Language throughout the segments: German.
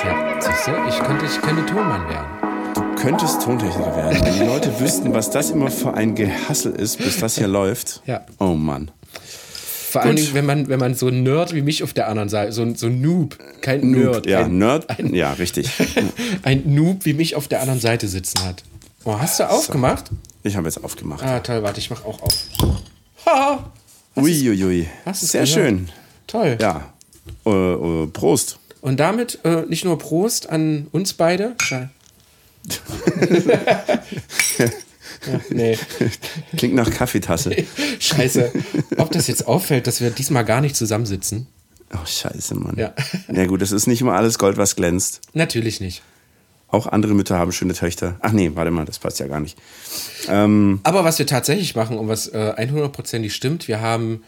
Tja, siehst du, ich könnte, ich könnte Tonmann werden. Du könntest Tontechniker werden. Wenn die Leute wüssten, was das immer für ein Gehassel ist, bis das hier läuft. Ja. Oh Mann. Vor allen Gut. Dingen, wenn man, wenn man so ein Nerd wie mich auf der anderen Seite, so, ein- so ein Noob, kein Nerd, Ja, ein, Nerd. Ja, richtig. ein Noob wie mich auf der anderen Seite sitzen hat. Oh, hast du aufgemacht? Ich habe jetzt aufgemacht. Ah, toll, warte, ich mach auch auf. Ha! Uiuiui. Hast du's Sehr gehört? schön. Toll. Ja. Äh, äh, Prost. Und damit äh, nicht nur Prost an uns beide. Ja, nee, Klingt nach Kaffeetasse. scheiße. Ob das jetzt auffällt, dass wir diesmal gar nicht zusammensitzen? Oh, scheiße, Mann. Ja. Ja, gut, es ist nicht immer alles Gold, was glänzt. Natürlich nicht. Auch andere Mütter haben schöne Töchter. Ach nee, warte mal, das passt ja gar nicht. Ähm, Aber was wir tatsächlich machen und was äh, 100%ig stimmt, wir haben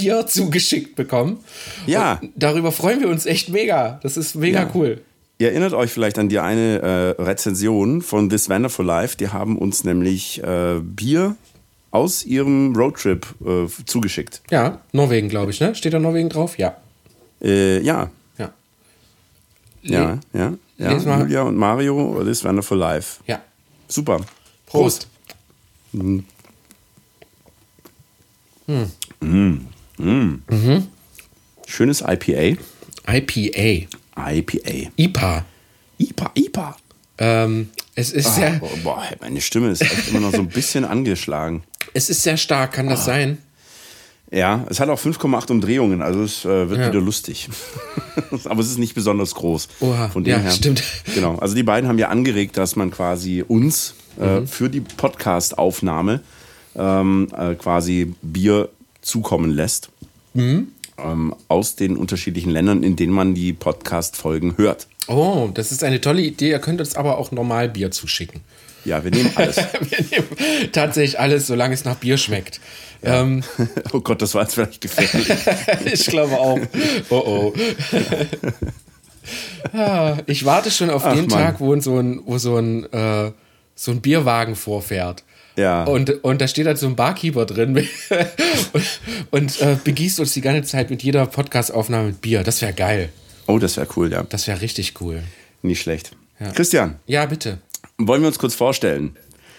Bier zugeschickt bekommen. Ja. Und darüber freuen wir uns echt mega. Das ist mega Ja. cool. Ihr erinnert euch vielleicht an die eine äh, Rezension von This Wonderful Life. Die haben uns nämlich äh, Bier aus ihrem Roadtrip äh, zugeschickt. Ja, Norwegen, glaube ich, ne? Steht da Norwegen drauf? Ja. Äh, ja, Ja. ja, ja. ja. Julia und Mario, This Wonderful Life. Ja. Super. Prost. Schönes IPA. IPA. IPA. IPA. IPA, IPA. Ähm, es ist sehr, Boah, boah, meine Stimme ist echt immer noch so ein bisschen angeschlagen. es ist sehr stark, kann Ah. das sein? Ja, es hat auch 5,8 Umdrehungen, also es äh, wird Ja. wieder lustig. Aber es ist nicht besonders groß. Oha, Von dem ja, her. stimmt. Genau. Also die beiden haben ja angeregt, dass man quasi uns äh, Mhm. für die Podcast-Aufnahme ähm, äh, quasi Bier zukommen lässt. Mhm. Ähm, aus den unterschiedlichen Ländern, in denen man die Podcast-Folgen hört. Oh, das ist eine tolle Idee. Ihr könnt uns aber auch normal Bier zuschicken. Ja, wir nehmen alles. Wir nehmen tatsächlich alles, solange es nach Bier schmeckt. Ähm, oh Gott, das war jetzt vielleicht gefährlich. ich glaube auch. Oh oh. Ah, ich warte schon auf Ach, den Mann. Tag, wo so ein, wo so ein, äh, so ein Bierwagen vorfährt. Ja. Und, und da steht halt so ein Barkeeper drin und, und äh, begießt uns die ganze Zeit mit jeder Podcast-Aufnahme mit Bier. Das wäre geil. Oh, das wäre cool, ja. Das wäre richtig cool. Nicht schlecht. Christian, Ja, bitte. wollen wir uns kurz vorstellen?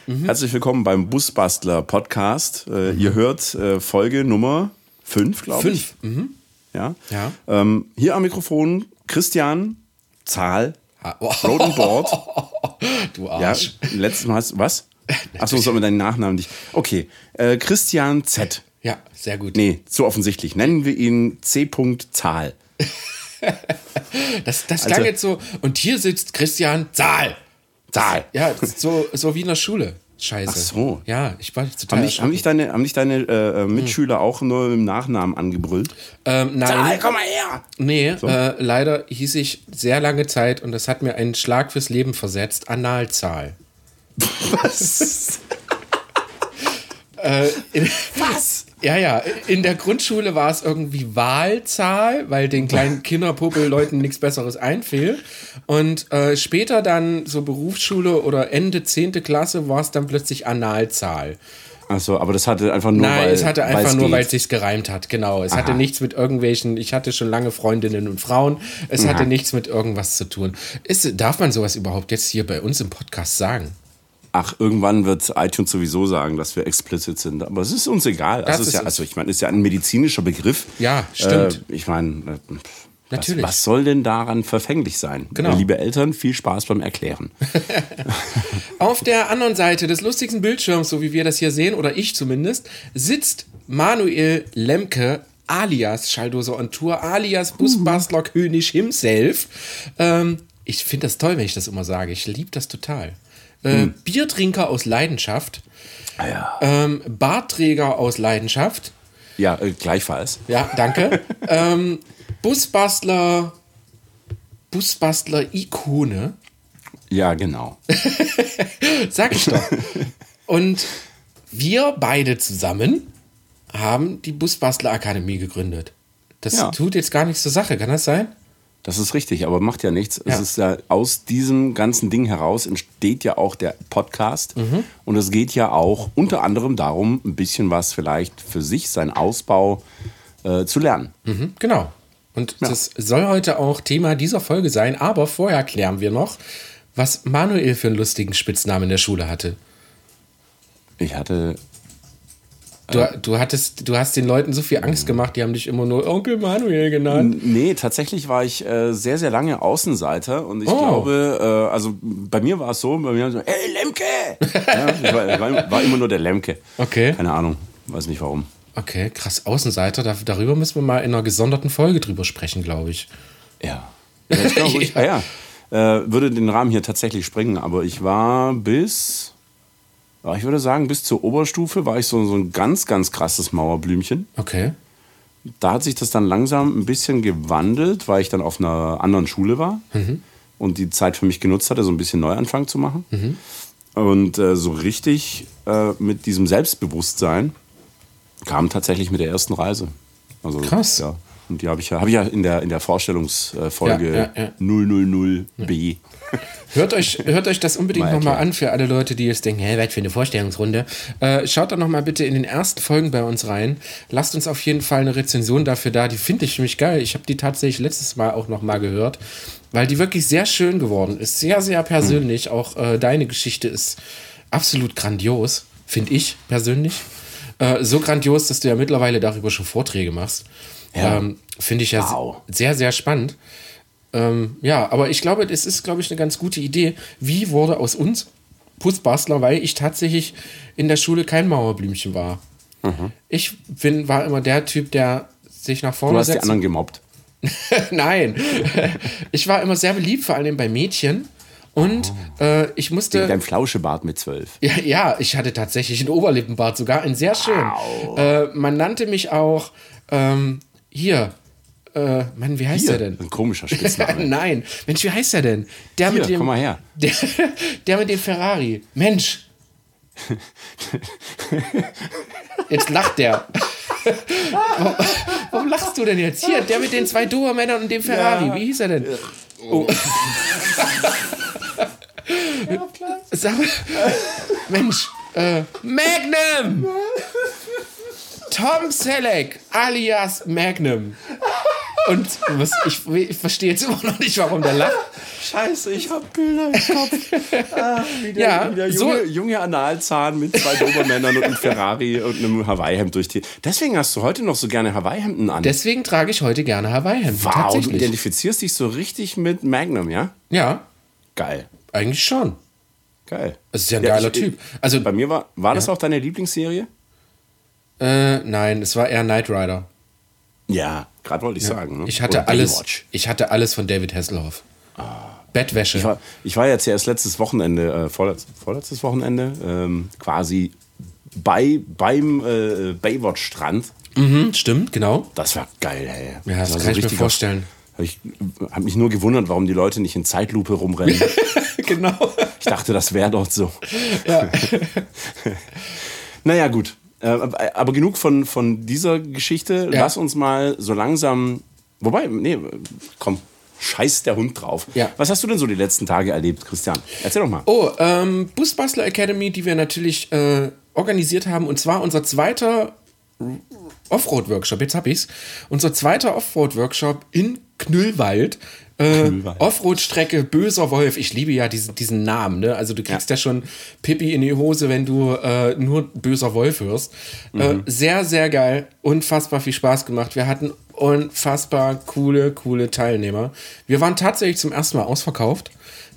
Mhm. Herzlich willkommen beim Busbastler Podcast. Äh, Ihr hört äh, Folge Nummer 5, glaube ich. Fünf. Mhm. Ja. Ja. Ähm, hier am Mikrofon Christian Zahl. Ah. Road and Board. Du Ja, Arsch. letztes Mal hast was? Achso, soll man deinen Nachnamen nicht. Okay. Äh, Christian Z. Ja, sehr gut. Nee, zu offensichtlich. Nennen wir ihn C. Zahl. Das, das Also- klang jetzt so. Und hier sitzt Christian Zahl. Zahl. Ja, so, so wie in der Schule. Scheiße. Ach so. Ja, ich war total. Haben dich, haben dich deine, haben dich deine äh, äh, Mitschüler auch nur im Nachnamen angebrüllt? ähm, nein. Zahl, komm mal her! Nee, äh, leider hieß ich sehr lange Zeit und das hat mir einen Schlag fürs Leben versetzt. Analzahl. Was? Äh, in, Was? ja, ja. In der Grundschule war es irgendwie Wahlzahl, weil den kleinen Kinderpuppelleuten nichts Besseres einfiel. Und äh, später dann so Berufsschule oder Ende 10. Klasse war es dann plötzlich Analzahl. Achso, aber das hatte einfach nur, Nein, weil es hatte einfach nur, weil es sich gereimt hat. Genau. Es hatte Aha. nichts mit irgendwelchen, ich hatte schon lange Freundinnen und Frauen. Es hatte nichts mit irgendwas zu tun. Ist, darf man sowas überhaupt jetzt hier bei uns im Podcast sagen? Ach, irgendwann wird iTunes sowieso sagen, dass wir explicit sind. Aber es ist uns egal. Das Das ist ist ja, also ich meine, ist ja ein medizinischer Begriff. Ja, stimmt. Äh, ich meine, äh, Natürlich. Was, was soll denn daran verfänglich sein? Genau. Äh, Liebe Eltern, viel Spaß beim Erklären. Auf der anderen Seite des lustigsten Bildschirms, so wie wir das hier sehen, oder ich zumindest, sitzt Manuel Lemke alias Schalldose on Tour, alias Busbastler König himself. Ähm, ich finde das toll, wenn ich das immer sage. Ich liebe das total. Äh, Biertrinker aus Leidenschaft. Ja, Ähm, Bartträger aus Leidenschaft. ja äh, gleichfalls. Ja, danke. ähm, Busbastler. Busbastler-Ikone. Ja, genau. Sag ich doch. Und wir beide zusammen haben die Busbastler Akademie gegründet. Das Ja. tut jetzt gar nichts zur Sache, kann das sein? Das ist richtig, aber macht ja nichts. Ja. Es ist ja aus diesem ganzen Ding heraus entsteht ja auch der Podcast. Mhm. Und es geht ja auch unter anderem darum, ein bisschen was vielleicht für sich, sein Ausbau äh, zu lernen. Mhm, genau. Und das soll heute auch Thema dieser Folge sein. Aber vorher klären wir noch, was Manuel für einen lustigen Spitznamen in der Schule hatte. Ich hatte. Du, du, hattest, du hast den Leuten so viel Angst gemacht, die haben dich immer nur Onkel Manuel genannt. Nee, tatsächlich war ich äh, sehr, sehr lange Außenseiter und ich Oh. glaube, äh, also bei mir war es so, bei mir war so, hey Lemke! ja, ich war, war, war immer nur der Lemke. Okay. Keine Ahnung, weiß nicht warum. Okay, krass, Außenseiter, da, darüber müssen wir mal in einer gesonderten Folge drüber sprechen, glaube ich. Ja. ja ich glaube, ich, ah, ja. Äh, würde den Rahmen hier tatsächlich sprengen, aber ich war bis, ich würde sagen, bis zur Oberstufe war ich so, so ein ganz, ganz krasses Mauerblümchen. Okay. Da hat sich das dann langsam ein bisschen gewandelt, weil ich dann auf einer anderen Schule war und die Zeit für mich genutzt hatte, so ein bisschen Neuanfang zu machen. Und äh, so richtig äh, mit diesem Selbstbewusstsein kam tatsächlich mit der ersten Reise. Also, Krass. Ja. Und die habe ich ja, hab ich ja in der, in der Vorstellungsfolge Ja, ja, ja. 000b. Hört euch, hört euch das unbedingt Mal nochmal an für alle Leute, die jetzt denken, hä, was für eine Vorstellungsrunde. Äh, schaut doch nochmal bitte in den ersten Folgen bei uns rein. Lasst uns auf jeden Fall eine Rezension dafür da. Die finde ich nämlich geil. Ich habe die tatsächlich letztes Mal auch nochmal gehört, weil die wirklich sehr schön geworden ist. Sehr, sehr persönlich. Auch äh, deine Geschichte ist absolut grandios, finde ich persönlich. Äh, so grandios, dass du ja mittlerweile darüber schon Vorträge machst. Ja. Ähm, finde ich ja Wow. sehr, sehr spannend. Ähm, ja, aber ich glaube, es ist, glaube ich, eine ganz gute Idee. Wie wurde aus uns Putzbastler, weil ich tatsächlich in der Schule kein Mauerblümchen war. Ich bin, war immer der Typ, der sich nach Du vorne hast die setzt. anderen gemobbt. Nein, ich war immer sehr beliebt, vor allem bei Mädchen. Und äh, ich Wegen musste. deinem Flauschebart mit zwölf. Ja, ja, ich hatte tatsächlich einen Oberlippenbart, sogar einen sehr schönen. Äh, man nannte mich auch ähm, hier. Äh, Mann, wie heißt Hier, der denn? Ein komischer Spitzname. Nein, Mensch, wie heißt der denn? Der Hier, mit dem. komm mal her. Der, der mit dem Ferrari. Mensch. Jetzt lacht der. warum, warum lachst du denn jetzt? Hier, der mit den zwei Dobermännern und dem Ferrari. Wie hieß er denn? Oh. Sag mal, Mensch, äh, Magnum! Tom Selleck alias Magnum. Und was, ich, ich verstehe jetzt immer noch nicht, warum der lacht. Scheiße, ich hab Bilder im Kopf. Ah, wie der, Ja, wie der so- junge, junge Analzahn mit zwei Dobermännern und einem Ferrari und einem Hawaii-Hemd durch die. Deswegen hast du heute noch so gerne Hawaii-Hemden an. Deswegen trage ich heute gerne Hawaii-Hemden. wow, du identifizierst dich so richtig mit Magnum, ja? Ja, Geil. eigentlich schon. Geil. Es ist ja ein Ja, geiler ich- Typ. Also, Bei mir war, war das auch deine Lieblingsserie? äh, nein, es war eher Knight Rider. Ja, gerade wollte ich sagen. Ne? Ich hatte Oder alles. Baywatch. Ich hatte alles von David Hasselhoff. Bettwäsche. Ich war, ich war jetzt erst letztes Wochenende, äh, vorletz, vorletztes Wochenende, ähm, quasi bei, beim äh, Baywatch-Strand. mhm, stimmt, genau. Das war geil, ey. Ja, das war kann ich mir vorstellen. Hab Ich habe mich nur gewundert, warum die Leute nicht in Zeitlupe rumrennen. genau. Ich dachte, das wäre dort so. naja, gut. Äh, aber genug von, von dieser Geschichte. Ja. Lass uns mal so langsam. Wobei, nee, komm, scheiß der Hund drauf. Ja. Was hast du denn so die letzten Tage erlebt, Christian? Erzähl doch mal. Oh, ähm, Busbastler Academy, die wir natürlich äh, organisiert haben. Und zwar unser zweiter Offroad-Workshop. Jetzt hab ich's. Unser zweiter Offroad-Workshop in Knüllwald. Äh. Offroad-Strecke Böser Wolf. Ich liebe ja diesen, diesen Namen. Ne? Also du kriegst ja. schon Pippi in die Hose, wenn du äh, nur Böser Wolf hörst. Äh, sehr, sehr geil. Unfassbar viel Spaß gemacht. Wir hatten unfassbar coole, coole Teilnehmer. Wir waren tatsächlich zum ersten Mal ausverkauft.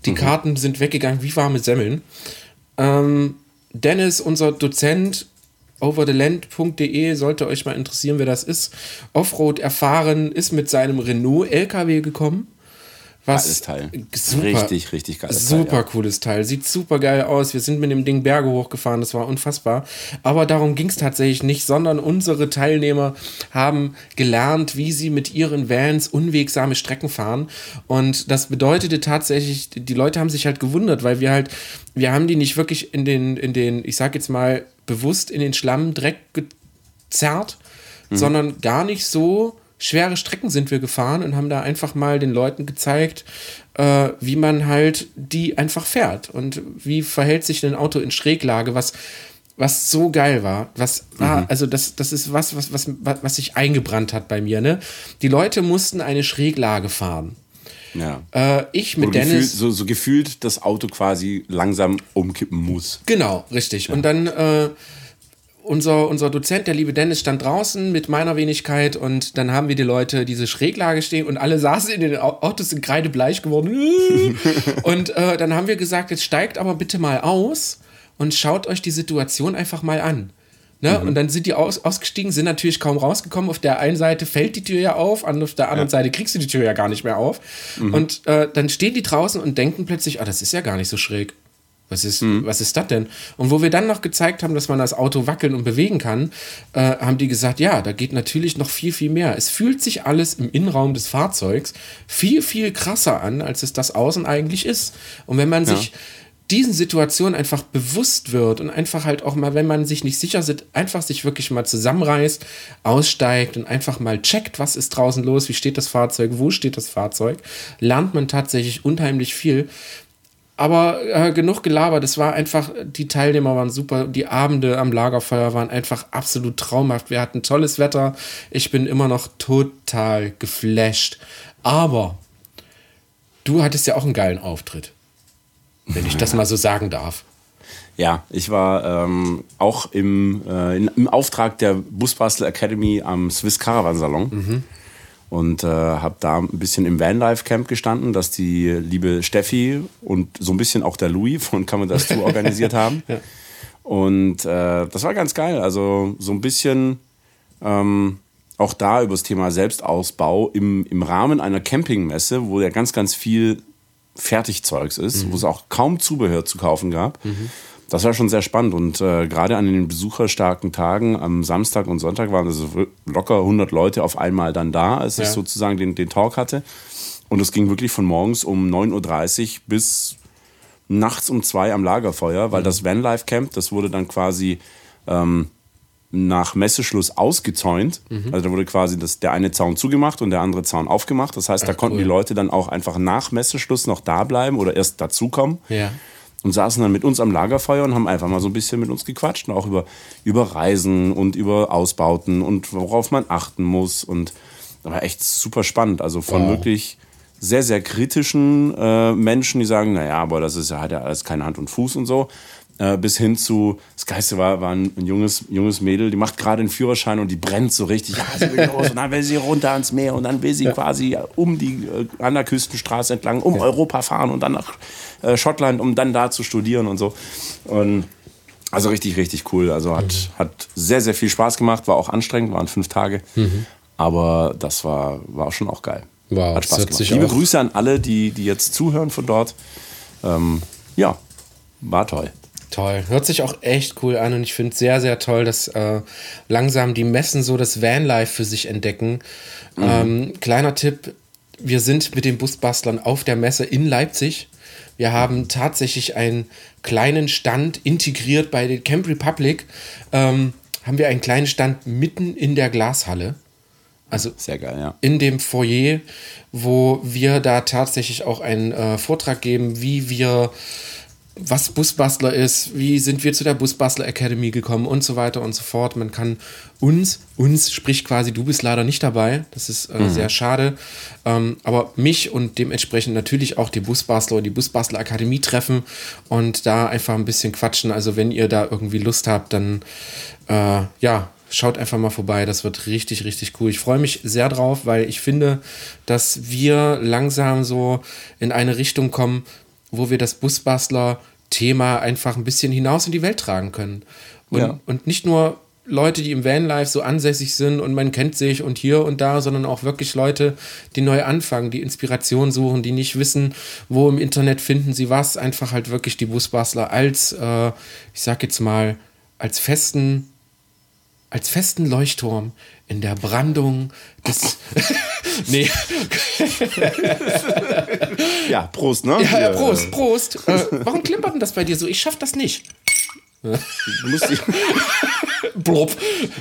Die Karten sind weggegangen wie warme Semmeln. Ähm, Dennis, unser Dozent, overtheland.de, sollte euch mal interessieren, wer das ist. Offroad erfahren, ist mit seinem Renault LKW gekommen. Was Geiles Teil. Super, Richtig, richtig geiles Teil, Super ja. cooles Teil. Sieht super geil aus. Wir sind mit dem Ding Berge hochgefahren. Das war unfassbar. Aber darum ging es tatsächlich nicht, sondern unsere Teilnehmer haben gelernt, wie sie mit ihren Vans unwegsame Strecken fahren. Und das bedeutete tatsächlich, die Leute haben sich halt gewundert, weil wir halt, wir haben die nicht wirklich in den, in den, ich sag jetzt mal, bewusst in den Schlamm, Dreck gezerrt, sondern gar nicht so schwere Strecken sind wir gefahren und haben da einfach mal den Leuten gezeigt, äh, wie man halt die einfach fährt und wie verhält sich ein Auto in Schräglage, was was so geil war, was war, also das, das ist was, was, was, was sich eingebrannt hat bei mir, ne? Die Leute mussten eine Schräglage fahren. Ja. Äh, ich mit Wo gefühlt, Dennis. so, so gefühlt das Auto quasi langsam umkippen muss. Genau, richtig. Und dann äh, unser, unser Dozent, der liebe Dennis, stand draußen mit meiner Wenigkeit und dann haben wir die Leute diese Schräglage stehen und alle saßen in den Au- Autos sind kreidebleich geworden. und äh, dann haben wir gesagt, jetzt steigt aber bitte mal aus und schaut euch die Situation einfach mal an. Ne? Und dann sind die aus, ausgestiegen, sind natürlich kaum rausgekommen. Auf der einen Seite fällt die Tür ja auf, auf der anderen Seite kriegst du die Tür ja gar nicht mehr auf. Und äh, dann stehen die draußen und denken plötzlich, ah, das ist ja gar nicht so schräg. Was ist, was ist das denn? Und wo wir dann noch gezeigt haben, dass man das Auto wackeln und bewegen kann, äh, haben die gesagt, ja, da geht natürlich noch viel, viel mehr. Es fühlt sich alles im Innenraum des Fahrzeugs viel, viel krasser an, als es das außen eigentlich ist. Und wenn man sich diesen Situationen einfach bewusst wird und einfach halt auch mal, wenn man sich nicht sicher ist, einfach sich wirklich mal zusammenreißt, aussteigt und einfach mal checkt, was ist draußen los, wie steht das Fahrzeug, wo steht das Fahrzeug, lernt man tatsächlich unheimlich viel. Aber äh, genug gelabert. Es war einfach, die Teilnehmer waren super. Die Abende am Lagerfeuer waren einfach absolut traumhaft. Wir hatten tolles Wetter. Ich bin immer noch total geflasht. Aber du hattest ja auch einen geilen Auftritt. Wenn ich das mal so sagen darf. Ja, ich war ähm, auch im, äh, im Auftrag der Busbastel Academy am Swiss Caravan Salon und äh, habe da ein bisschen im Vanlife Camp gestanden, das die liebe Steffi und so ein bisschen auch der Louis von Come Us Tour organisiert haben. Und äh, das war ganz geil. Also so ein bisschen ähm, auch da über das Thema Selbstausbau im, im Rahmen einer Campingmesse, wo ja ganz, ganz viel Fertigzeugs ist, wo es auch kaum Zubehör zu kaufen gab. Das war schon sehr spannend und äh, gerade an den besucherstarken Tagen am Samstag und Sonntag waren also locker 100 Leute auf einmal dann da, als ich Ja. sozusagen den, den Talk hatte. Und es ging wirklich von morgens um 9.30 Uhr bis nachts um zwei am Lagerfeuer, weil das Vanlife Camp, das wurde dann quasi ähm, nach Messeschluss ausgezäunt. Also da wurde quasi das, der eine Zaun zugemacht und der andere Zaun aufgemacht. Das heißt, da konnten cool. die Leute dann auch einfach nach Messeschluss noch da bleiben oder erst dazukommen Ja. Und saßen dann mit uns am Lagerfeuer und haben einfach mal so ein bisschen mit uns gequatscht und auch über, über Reisen und über Ausbauten und worauf man achten muss. Und das war echt super spannend. Also von Wow. wirklich sehr, sehr kritischen äh, Menschen, die sagen, naja, aber das ist ja, hat ja alles keine Hand und Fuß und so. Äh, bis hin zu, das Geiste war, war ein, ein junges, junges Mädel, die macht gerade den Führerschein und die brennt so richtig. Ja, sie will los und dann will sie runter ans Meer und dann will sie quasi um die, äh, an der Küstenstraße entlang, um Europa fahren und dann nach äh, Schottland, um dann da zu studieren und so. Und also richtig, richtig cool. Also hat, Mhm. hat sehr, sehr viel Spaß gemacht, war auch anstrengend, waren fünf Tage. Aber das war, war schon auch geil. Mhm. Wow, hat Spaß gemacht. Liebe Grüße an alle, die, die jetzt zuhören von dort. Ähm, ja, war toll. Toll. Hört sich auch echt cool an und ich finde sehr, sehr toll, dass äh, langsam die Messen so das Vanlife für sich entdecken. Ähm, kleiner Tipp, wir sind mit den Busbastlern auf der Messe in Leipzig. Wir haben tatsächlich einen kleinen Stand integriert bei den Camp Republic. Ähm, haben wir einen kleinen Stand mitten in der Glashalle. Also Sehr geil, ja. in dem Foyer, wo wir da tatsächlich auch einen äh, Vortrag geben, wie wir, was Busbastler ist, wie sind wir zu der Busbastler Academy gekommen und so weiter und so fort. Man kann uns, uns sprich quasi, du bist leider nicht dabei, das ist äh, sehr schade, ähm, aber mich und dementsprechend natürlich auch die Busbastler und die Busbastler Akademie treffen und da einfach ein bisschen quatschen. Also wenn ihr da irgendwie Lust habt, dann äh, ja, schaut einfach mal vorbei. Das wird richtig, richtig cool. Ich freue mich sehr drauf, weil ich finde, dass wir langsam so in eine Richtung kommen, wo wir das Busbastler-Thema einfach ein bisschen hinaus in die Welt tragen können. Und, Ja. und nicht nur Leute, die im Vanlife so ansässig sind und man kennt sich und hier und da, sondern auch wirklich Leute, die neu anfangen, die Inspiration suchen, die nicht wissen, wo im Internet finden sie was. Einfach halt wirklich die Busbastler als, äh, ich sag jetzt mal, als festen als festen Leuchtturm in der Brandung des. nee. Ja, Prost, ne? Ja, ja, Prost, Prost. Äh, warum klimpert denn das bei dir so? Ich schaff das nicht. Du musst, Blub.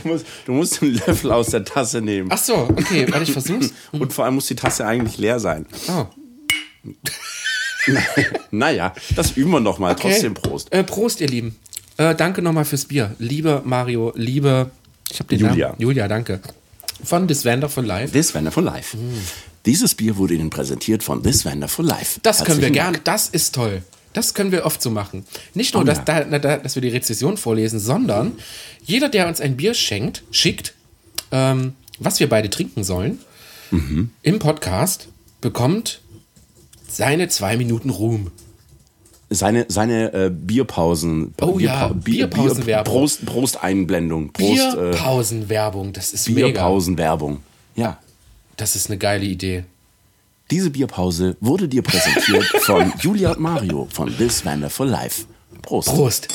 du, musst, du musst den Löffel aus der Tasse nehmen. Ach so, okay, warte, ich versuch's. Und vor allem muss die Tasse eigentlich leer sein. Oh, Naja, das üben wir noch mal. okay. Trotzdem Prost. Äh, Prost, ihr Lieben. äh, danke nochmal fürs Bier. Liebe Mario, liebe ich habe den Julia. Namen. Julia, danke. Von This Wonderful Life. This Wonderful Life. Dieses Bier wurde Ihnen präsentiert von This Wonderful Life. Das können wir Herzlichen gerne. Das ist toll. Das können wir oft so machen. Nicht nur, Oh dass, ja. da, da, dass wir die Rezession vorlesen, sondern jeder, der uns ein Bier schenkt, schickt, ähm, was wir beide trinken sollen, Mhm. im Podcast, bekommt seine zwei Minuten Ruhm. Seine, seine äh, Bierpausen. Oh ja, Bierpausenwerbung. Prost, Prost-Einblendung. Prost, äh, Bierpausenwerbung, das ist mega. Bierpausenwerbung. Ja. Das ist eine geile Idee. Diese Bierpause wurde dir präsentiert von Julia und Mario von This Wonderful Life. Prost. Prost.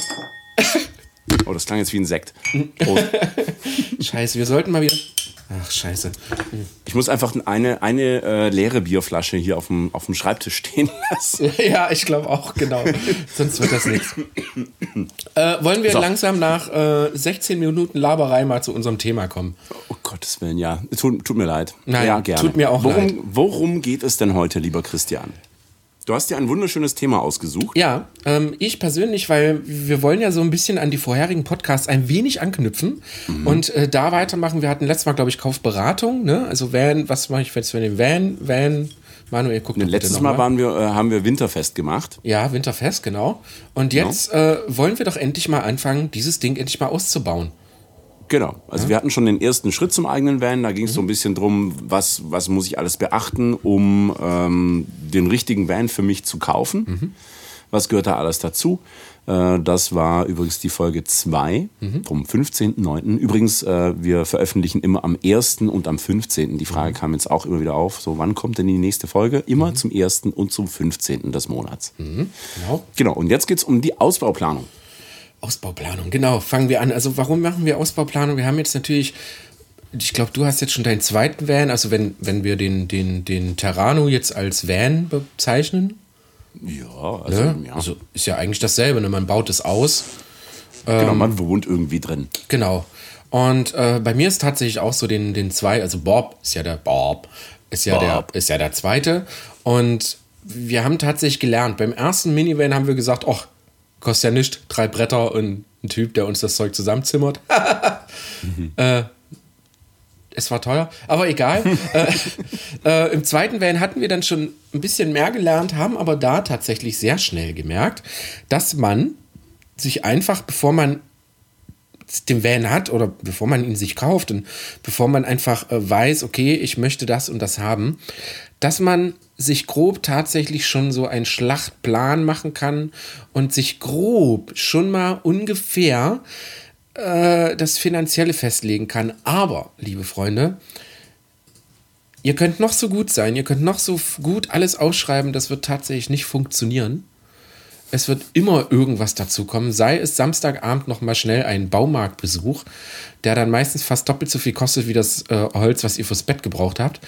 Oh, das klang jetzt wie ein Sekt. Prost. Scheiße, wir sollten mal wieder. Ach, scheiße. Ich muss einfach eine, eine äh, leere Bierflasche hier auf dem, auf dem Schreibtisch stehen lassen. Ja, ich glaube auch, genau. Sonst wird das nichts. Äh, wollen wir So. langsam nach äh, 16 Minuten Laberei mal zu unserem Thema kommen? Oh Gottes Willen, ja. Tut, tut mir leid. Nein, ja, gerne. tut mir auch worum, leid. Worum geht es denn heute, lieber Christian? Du hast dir ein wunderschönes Thema ausgesucht. Ja, ähm, ich persönlich, weil wir wollen ja so ein bisschen an die vorherigen Podcasts ein wenig anknüpfen und äh, da weitermachen. Wir hatten letztes Mal, glaube ich, Kaufberatung, ne? Also Van, was mache ich jetzt für den Van? Van, Manuel, guck bitte Letztes noch Mal waren wir, äh, haben wir Winterfest gemacht. Ja, Winterfest, genau. Und jetzt äh, wollen wir doch endlich mal anfangen, dieses Ding endlich mal auszubauen. Genau. Also wir hatten schon den ersten Schritt zum eigenen Van. Da ging es so ein bisschen drum, was, was muss ich alles beachten, um ähm, den richtigen Van für mich zu kaufen. Was gehört da alles dazu? Äh, das war übrigens die Folge 2 vom 15.09. Übrigens, äh, wir veröffentlichen immer am 1. und am 15. Die Frage kam jetzt auch immer wieder auf. So, wann kommt denn die nächste Folge? Immer zum 1. und zum 15. des Monats. Genau. Genau. Und jetzt geht es um die Ausbauplanung. Ausbauplanung, genau. Fangen wir an. Also warum machen wir Ausbauplanung? Wir haben jetzt natürlich, ich glaube, du hast jetzt schon deinen zweiten Van. Also wenn, wenn wir den, den, den Terrano jetzt als Van bezeichnen, Ja, also, ne? ja. also ist ja eigentlich dasselbe. Ne? Man baut es aus. genau, man wohnt irgendwie drin. Genau. Und äh, bei mir ist tatsächlich auch so den, den zwei, also Bob ist ja der Bob, ist ja Bob. der, ist ja der zweite. Und wir haben tatsächlich gelernt. Beim ersten Minivan haben wir gesagt, ach, kostet ja nichts, drei Bretter und ein Typ, der uns das Zeug zusammenzimmert. äh, es war teuer, aber egal. äh, äh, Im zweiten Van hatten wir dann schon ein bisschen mehr gelernt, haben aber da tatsächlich sehr schnell gemerkt, dass man sich einfach, bevor man den Van hat oder bevor man ihn sich kauft und bevor man einfach äh, weiß, okay, ich möchte das und das haben, dass man sich grob tatsächlich schon so einen Schlachtplan machen kann und sich grob schon mal ungefähr äh, das Finanzielle festlegen kann. Aber, liebe Freunde, ihr könnt noch so gut sein, ihr könnt noch so gut alles ausschreiben, das wird tatsächlich nicht funktionieren. Es wird immer irgendwas dazu kommen, sei es Samstagabend noch mal schnell ein Baumarktbesuch, der dann meistens fast doppelt so viel kostet wie das äh, Holz, was ihr fürs Bett gebraucht habt.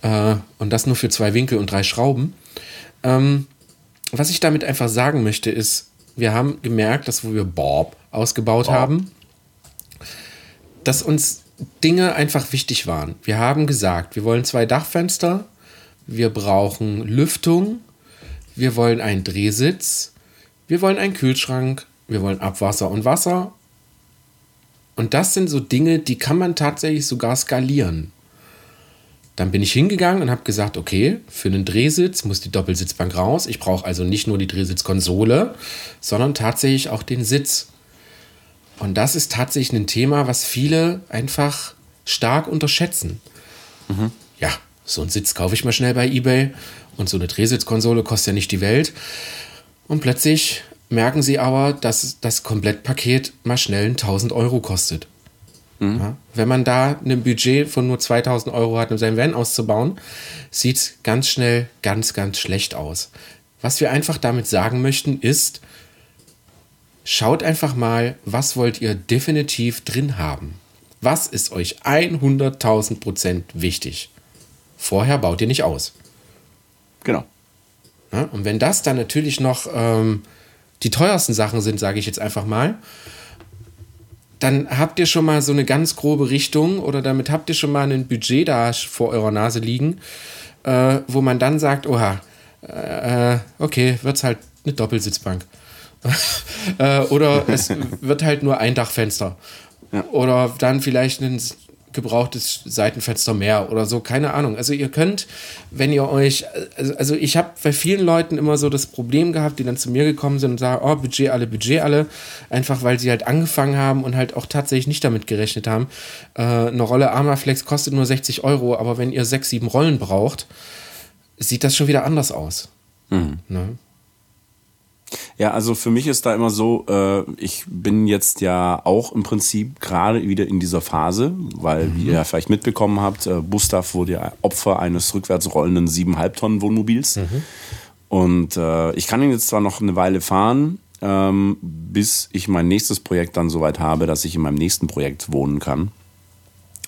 Äh, und das nur für zwei Winkel und drei Schrauben. Ähm, was ich damit einfach sagen möchte, ist, wir haben gemerkt, dass wo wir Bob ausgebaut haben, dass uns Dinge einfach wichtig waren. Wir haben gesagt, wir wollen zwei Dachfenster, wir brauchen Lüftung, wir wollen einen Drehsitz, wir wollen einen Kühlschrank, wir wollen Abwasser und Wasser. Und das sind so Dinge, die kann man tatsächlich sogar skalieren. Dann bin ich hingegangen und habe gesagt, okay, für einen Drehsitz muss die Doppelsitzbank raus. Ich brauche also nicht nur die Drehsitzkonsole, sondern tatsächlich auch den Sitz. Und das ist tatsächlich ein Thema, was viele einfach stark unterschätzen. Ja, so einen Sitz kaufe ich mal schnell bei eBay und so eine Drehsitzkonsole kostet ja nicht die Welt. Und plötzlich merken sie aber, dass das Komplettpaket mal schnell 1000 Euro kostet. Ja, wenn man da ein Budget von nur 2000 Euro hat, um seinen Van auszubauen, sieht es ganz schnell ganz, ganz schlecht aus. Was wir einfach damit sagen möchten, ist, schaut einfach mal, was wollt ihr definitiv drin haben. Was ist euch 100.000 Prozent wichtig? Vorher baut ihr nicht aus. Genau. Ja, und wenn das dann natürlich noch ähm, die teuersten Sachen sind, sage ich jetzt einfach mal, dann habt ihr schon mal so eine ganz grobe Richtung oder damit habt ihr schon mal ein Budget da vor eurer Nase liegen, äh, wo man dann sagt, oha, äh, okay, wird's halt eine Doppelsitzbank. äh, oder es wird halt nur ein Dachfenster. Ja. Oder dann vielleicht ein gebrauchtes Seitenfenster mehr oder so, keine Ahnung. Also ihr könnt, wenn ihr euch, also, also ich habe bei vielen Leuten immer so das Problem gehabt, die dann zu mir gekommen sind und sagen, oh, Budget alle, Budget alle, einfach weil sie halt angefangen haben und halt auch tatsächlich nicht damit gerechnet haben. Äh, eine Rolle Armaflex kostet nur 60 Euro, aber wenn ihr sechs, sieben Rollen braucht, sieht das schon wieder anders aus. Mhm. Ne? Ja, also für mich ist da immer so, äh, ich bin jetzt ja auch im Prinzip gerade wieder in dieser Phase, weil, mhm. wie ihr ja vielleicht mitbekommen habt, äh, Gustav wurde ja Opfer eines rückwärts rollenden 7,5 Tonnen Wohnmobils. Mhm. Und äh, ich kann ihn jetzt zwar noch eine Weile fahren, ähm, bis ich mein nächstes Projekt dann soweit habe, dass ich in meinem nächsten Projekt wohnen kann.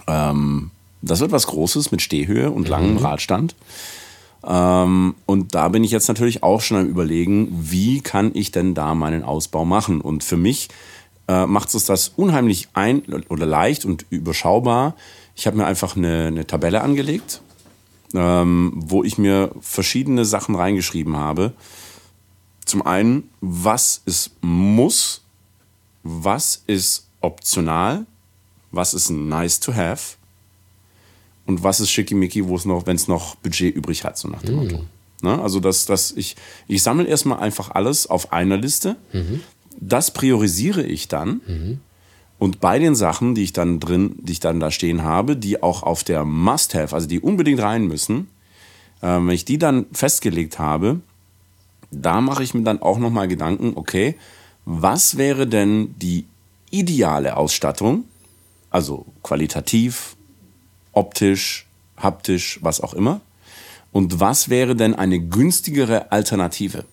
Ähm, das wird was Großes mit Stehhöhe und langem mhm. Radstand. Ähm, und da bin ich jetzt natürlich auch schon am Überlegen, wie kann ich denn da meinen Ausbau machen? Und für mich äh, macht es das unheimlich ein oder leicht und überschaubar. Ich habe mir einfach eine, eine Tabelle angelegt, ähm, wo ich mir verschiedene Sachen reingeschrieben habe. Zum einen, was ist muss, was ist optional, was ist nice to have und was ist schickimicki, wo es noch, wenn es noch Budget übrig hat, so nach dem Motto. Mhm. Ne? Also dass, dass ich, ich sammle erstmal einfach alles auf einer Liste. Mhm. Das priorisiere ich dann. Mhm. Und bei den Sachen, die ich dann drin, die ich dann da stehen habe, die auch auf der Must-Have, also die unbedingt rein müssen, äh, wenn ich die dann festgelegt habe, da mache ich mir dann auch nochmal Gedanken, okay, was wäre denn die ideale Ausstattung, also qualitativ, optisch, haptisch, was auch immer. Und was wäre denn eine günstigere Alternative,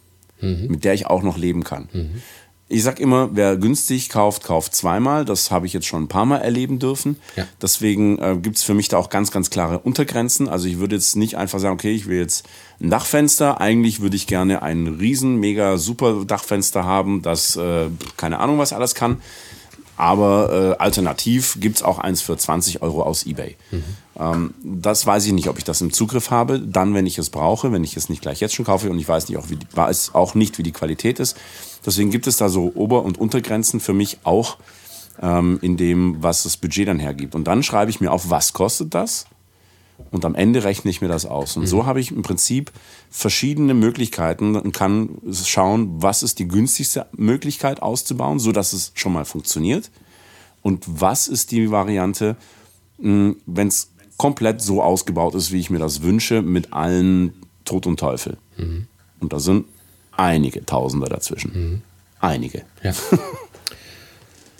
mhm. mit der ich auch noch leben kann? Mhm. Ich sag immer, wer günstig kauft, kauft zweimal. Das habe ich jetzt schon ein paar Mal erleben dürfen. Ja. Deswegen äh, gibt es für mich da auch ganz, ganz klare Untergrenzen. Also ich würde jetzt nicht einfach sagen, okay, ich will jetzt ein Dachfenster. Eigentlich würde ich gerne ein riesen, mega super Dachfenster haben, das äh, keine Ahnung was alles kann. Aber äh, alternativ gibt es auch eins für 20 Euro aus eBay. Mhm. Ähm, das weiß ich nicht, ob ich das im Zugriff habe. Dann, wenn ich es brauche, wenn ich es nicht gleich jetzt schon kaufe und ich weiß nicht auch, wie die, weiß auch nicht, wie die Qualität ist. Deswegen gibt es da so Ober- und Untergrenzen für mich auch ähm, in dem, was das Budget dann hergibt. Und dann schreibe ich mir auf, was kostet das? Und am Ende rechne ich mir das aus. Und mhm. so habe ich im Prinzip verschiedene Möglichkeiten und kann schauen, was ist die günstigste Möglichkeit auszubauen, sodass es schon mal funktioniert. Und was ist die Variante, hm, wenn es komplett so ausgebaut ist, wie ich mir das wünsche, mit allen Tod und Teufel. Mhm. Und da sind einige Tausende dazwischen. Mhm. Einige. Ja.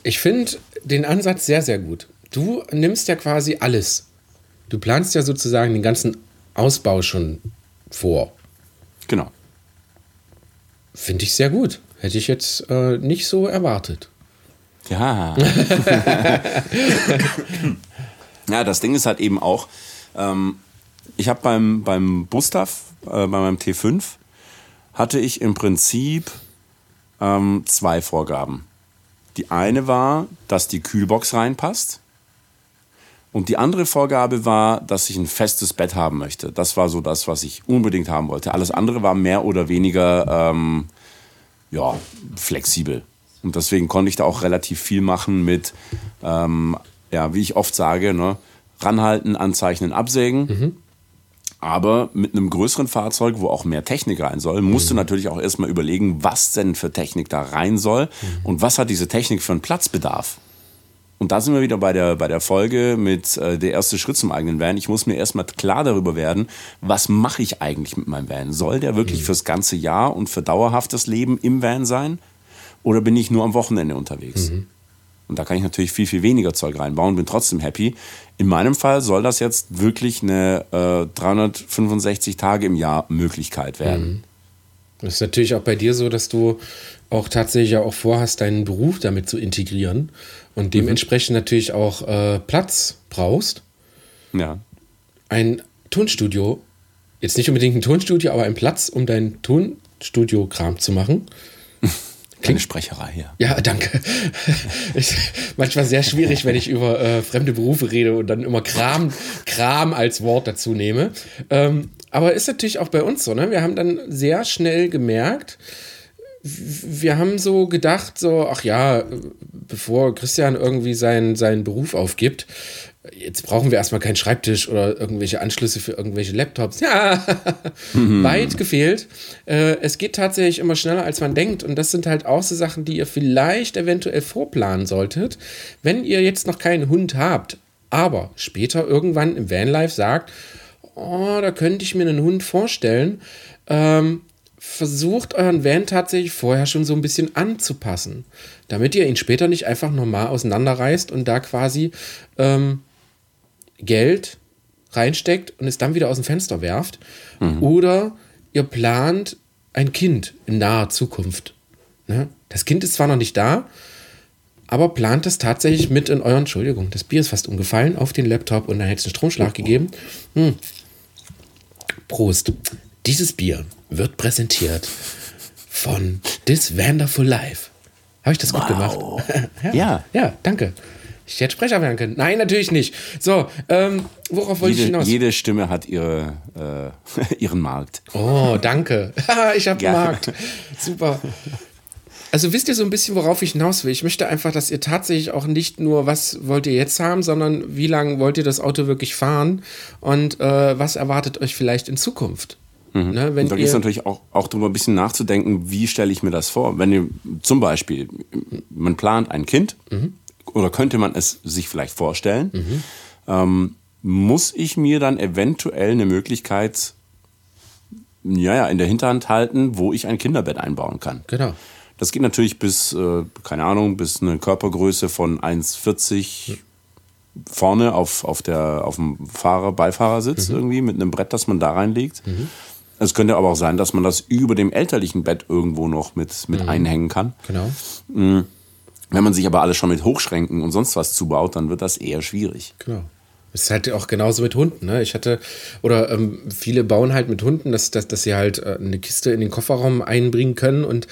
Ich finde den Ansatz sehr, sehr gut. Du nimmst ja quasi alles Du planst ja sozusagen den ganzen Ausbau schon vor. Genau. Finde ich sehr gut. Hätte ich jetzt äh, nicht so erwartet. Ja. ja, das Ding ist halt eben auch, ähm, ich habe beim, beim Gustav, äh, bei meinem T5, hatte ich im Prinzip ähm, zwei Vorgaben. Die eine war, dass die Kühlbox reinpasst. Und die andere Vorgabe war, dass ich ein festes Bett haben möchte. Das war so das, was ich unbedingt haben wollte. Alles andere war mehr oder weniger ähm, ja, flexibel. Und deswegen konnte ich da auch relativ viel machen mit, ähm, ja, wie ich oft sage, ne, ranhalten, anzeichnen, absägen. Mhm. Aber mit einem größeren Fahrzeug, wo auch mehr Technik rein soll, musst mhm. du natürlich auch erstmal überlegen, was denn für Technik da rein soll mhm. und was hat diese Technik für einen Platzbedarf. Und da sind wir wieder bei der, bei der Folge mit äh, der erste Schritt zum eigenen Van. Ich muss mir erstmal klar darüber werden, was mache ich eigentlich mit meinem Van? Soll der wirklich mhm. fürs ganze Jahr und für dauerhaftes Leben im Van sein? Oder bin ich nur am Wochenende unterwegs? Mhm. Und da kann ich natürlich viel, viel weniger Zeug reinbauen, bin trotzdem happy. In meinem Fall soll das jetzt wirklich eine äh, 365 Tage im Jahr Möglichkeit werden. Mhm. Das ist natürlich auch bei dir so, dass du auch tatsächlich auch vorhast, deinen Beruf damit zu integrieren und dementsprechend mhm. natürlich auch äh, Platz brauchst. Ja. Ein Tonstudio, jetzt nicht unbedingt ein Tonstudio, aber ein Platz, um dein Tonstudio-Kram zu machen. Klingt Sprecherei hier. Ja, danke. Ist manchmal sehr schwierig, wenn ich über äh, fremde Berufe rede und dann immer Kram, Kram als Wort dazu nehme. Ähm, aber ist natürlich auch bei uns so, ne? Wir haben dann sehr schnell gemerkt, wir haben so gedacht, so, ach ja, bevor Christian irgendwie seinen, seinen Beruf aufgibt, jetzt brauchen wir erstmal keinen Schreibtisch oder irgendwelche Anschlüsse für irgendwelche Laptops. Ja, weit gefehlt. Äh, es geht tatsächlich immer schneller, als man denkt. Und das sind halt auch so Sachen, die ihr vielleicht eventuell vorplanen solltet, wenn ihr jetzt noch keinen Hund habt, aber später irgendwann im Vanlife sagt, oh, da könnte ich mir einen Hund vorstellen. Ähm, versucht euren Van tatsächlich vorher schon so ein bisschen anzupassen, damit ihr ihn später nicht einfach normal auseinanderreißt und da quasi ähm, Geld reinsteckt und es dann wieder aus dem Fenster werft. Mhm. Oder ihr plant ein Kind in naher Zukunft. Ne? Das Kind ist zwar noch nicht da, aber plant es tatsächlich mit in euren, Entschuldigung, das Bier ist fast umgefallen auf den Laptop und dann hätte es einen Stromschlag gegeben. Hm. Prost. Dieses Bier wird präsentiert von This Wonderful Life. Habe ich das wow. gut gemacht? ja. ja. Ja, danke. Ich hätte Sprecher werden können. Nein, natürlich nicht. So, ähm, worauf wollte jede, ich hinaus? Jede Stimme hat ihre, äh, ihren Markt. Oh, danke. ich habe einen Markt. Super. Also wisst ihr so ein bisschen, worauf ich hinaus will? Ich möchte einfach, dass ihr tatsächlich auch nicht nur, was wollt ihr jetzt haben, sondern wie lange wollt ihr das Auto wirklich fahren und äh, was erwartet euch vielleicht in Zukunft? Mhm. Ne, wenn da geht es natürlich auch, auch darüber ein bisschen nachzudenken, wie stelle ich mir das vor? Wenn ihr zum Beispiel, man plant ein Kind mhm. oder könnte man es sich vielleicht vorstellen, mhm. ähm, muss ich mir dann eventuell eine Möglichkeit ja, ja, in der Hinterhand halten, wo ich ein Kinderbett einbauen kann. Genau. Das geht natürlich bis, äh, keine Ahnung, bis eine Körpergröße von 1,40 vorne auf, auf, der, auf dem Fahrer, Beifahrersitz mhm. irgendwie mit einem Brett, das man da reinlegt. Mhm. Es könnte aber auch sein, dass man das über dem elterlichen Bett irgendwo noch mit, mit mhm. einhängen kann. Genau. Mhm. Wenn man sich aber alles schon mit Hochschränken und sonst was zubaut, dann wird das eher schwierig. Genau. Es ist halt auch genauso mit Hunden. Ne? Ich hatte, oder ähm, viele bauen halt mit Hunden, dass, dass, dass sie halt äh, eine Kiste in den Kofferraum einbringen können und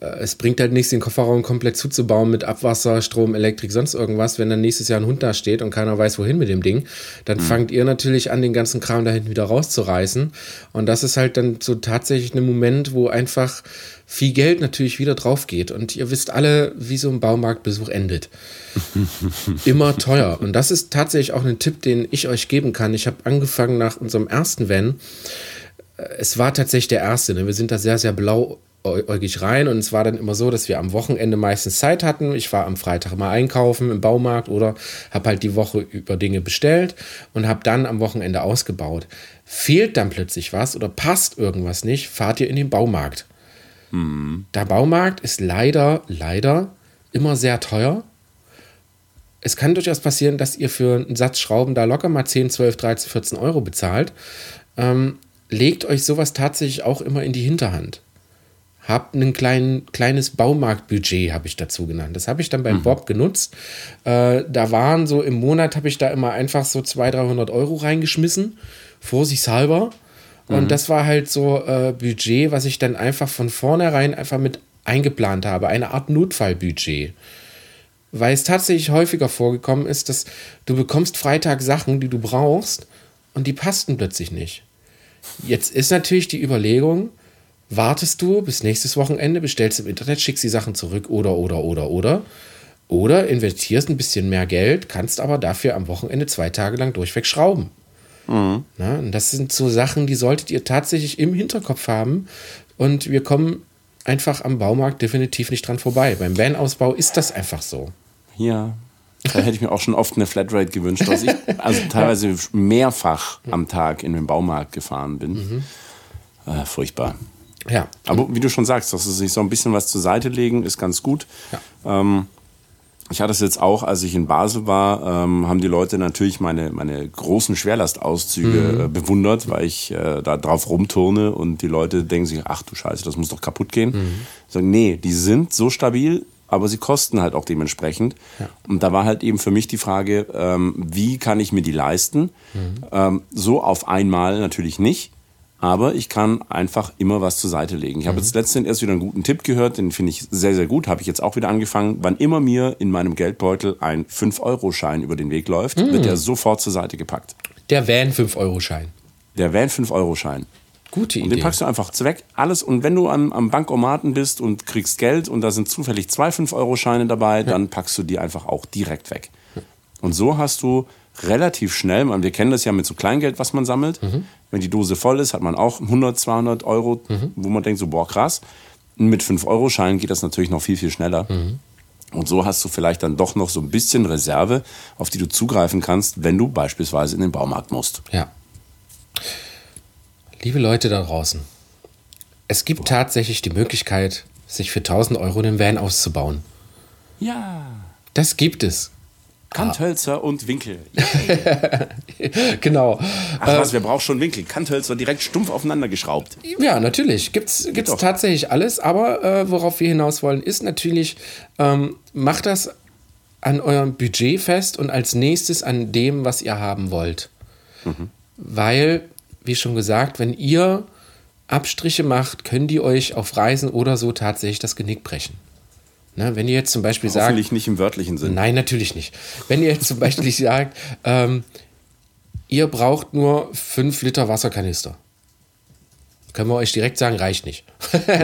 äh, es bringt halt nichts, den Kofferraum komplett zuzubauen mit Abwasser, Strom, Elektrik, sonst irgendwas. Wenn dann nächstes Jahr ein Hund da steht und keiner weiß, wohin mit dem Ding, dann mhm. fangt ihr natürlich an, den ganzen Kram da hinten wieder rauszureißen. Und das ist halt dann so tatsächlich ein Moment, wo einfach viel Geld natürlich wieder drauf geht. Und ihr wisst alle, wie so ein Baumarktbesuch endet. Immer teuer. Und das ist tatsächlich auch ein Tipp, den ich euch geben kann. Ich habe angefangen nach unserem ersten Van. Es war tatsächlich der erste. Ne? Wir sind da sehr, sehr blauäugig rein und es war dann immer so, dass wir am Wochenende meistens Zeit hatten. Ich war am Freitag mal einkaufen im Baumarkt oder habe halt die Woche über Dinge bestellt und habe dann am Wochenende ausgebaut. Fehlt dann plötzlich was oder passt irgendwas nicht, fahrt ihr in den Baumarkt. Mhm. Der Baumarkt ist leider, leider immer sehr teuer. Es kann durchaus passieren, dass ihr für einen Satz Schrauben da locker mal 10, 12, 13, 14 Euro bezahlt. Ähm, legt euch sowas tatsächlich auch immer in die Hinterhand. Habt ein klein, kleines Baumarktbudget, habe ich dazu genannt. Das habe ich dann beim mhm. Bob genutzt. Äh, da waren so im Monat, habe ich da immer einfach so 200, 300 Euro reingeschmissen, vorsichtshalber. Und mhm. das war halt so äh, Budget, was ich dann einfach von vornherein einfach mit eingeplant habe. Eine Art Notfallbudget. Weil es tatsächlich häufiger vorgekommen ist, dass du bekommst Freitag Sachen, die du brauchst und die passten plötzlich nicht. Jetzt ist natürlich die Überlegung, wartest du bis nächstes Wochenende, bestellst im Internet, schickst die Sachen zurück oder, oder, oder, oder. Oder investierst ein bisschen mehr Geld, kannst aber dafür am Wochenende zwei Tage lang durchweg schrauben. Mhm. Na, das sind so Sachen, die solltet ihr tatsächlich im Hinterkopf haben. Und wir kommen einfach am Baumarkt definitiv nicht dran vorbei. Beim Van-Ausbau ist das einfach so. Ja. Da hätte ich mir auch schon oft eine Flatrate gewünscht, dass ich also teilweise mehrfach am Tag in den Baumarkt gefahren bin. Mhm. Äh, furchtbar. Ja. Aber wie du schon sagst, dass sie sich so ein bisschen was zur Seite legen, ist ganz gut. Ja. Ähm, ich hatte es jetzt auch, als ich in Basel war, ähm, haben die Leute natürlich meine, meine großen Schwerlastauszüge mhm. äh, bewundert, weil ich äh, da drauf rumturne und die Leute denken sich, ach du Scheiße, das muss doch kaputt gehen. Mhm. Ich sage, nee, die sind so stabil, aber sie kosten halt auch dementsprechend. Ja. Und da war halt eben für mich die Frage, ähm, wie kann ich mir die leisten? Mhm. Ähm, so auf einmal natürlich nicht. Aber ich kann einfach immer was zur Seite legen. Ich mhm. habe jetzt letztens erst wieder einen guten Tipp gehört, den finde ich sehr, sehr gut. Habe ich jetzt auch wieder angefangen. Wann immer mir in meinem Geldbeutel ein 5-Euro-Schein über den Weg läuft, mhm. wird er sofort zur Seite gepackt. Der Van 5-Euro-Schein. Der Van 5-Euro-Schein. Gute Idee. Und den packst du einfach weg, alles. Und wenn du am, am Bankomaten bist und kriegst Geld und da sind zufällig zwei 5-Euro-Scheine dabei, dann packst du die einfach auch direkt weg. Und so hast du relativ schnell, man, wir kennen das ja mit so Kleingeld, was man sammelt. Wenn die Dose voll ist, hat man auch 100, 200 Euro, wo man denkt so, boah, krass. Mit 5-Euro-Scheinen geht das natürlich noch viel, viel schneller. Und so hast du vielleicht dann doch noch so ein bisschen Reserve, auf die du zugreifen kannst, wenn du beispielsweise in den Baumarkt musst. Ja. Liebe Leute da draußen, es gibt tatsächlich die Möglichkeit, sich für 1000 Euro den Van auszubauen. Ja. Das gibt es. Kanthölzer und Winkel. genau. Ach was, wer braucht schon Winkel? Kanthölzer direkt stumpf aufeinander geschraubt. Ja, natürlich. Gibt's, gibt's doch. tatsächlich alles, aber äh, worauf wir hinaus wollen, ist natürlich, ähm, macht das an eurem Budget fest und als nächstes an dem, was ihr haben wollt. Weil, wie schon gesagt, wenn ihr Abstriche macht, können die euch auf Reisen oder so tatsächlich das Genick brechen. Ne, wenn ihr jetzt zum Beispiel sagt, Hoffentlich nicht im wörtlichen Sinn. Nein, natürlich nicht. Wenn ihr jetzt zum Beispiel sagt, ähm, ihr braucht nur 5 Liter Wasserkanister. Können wir euch direkt sagen, reicht nicht.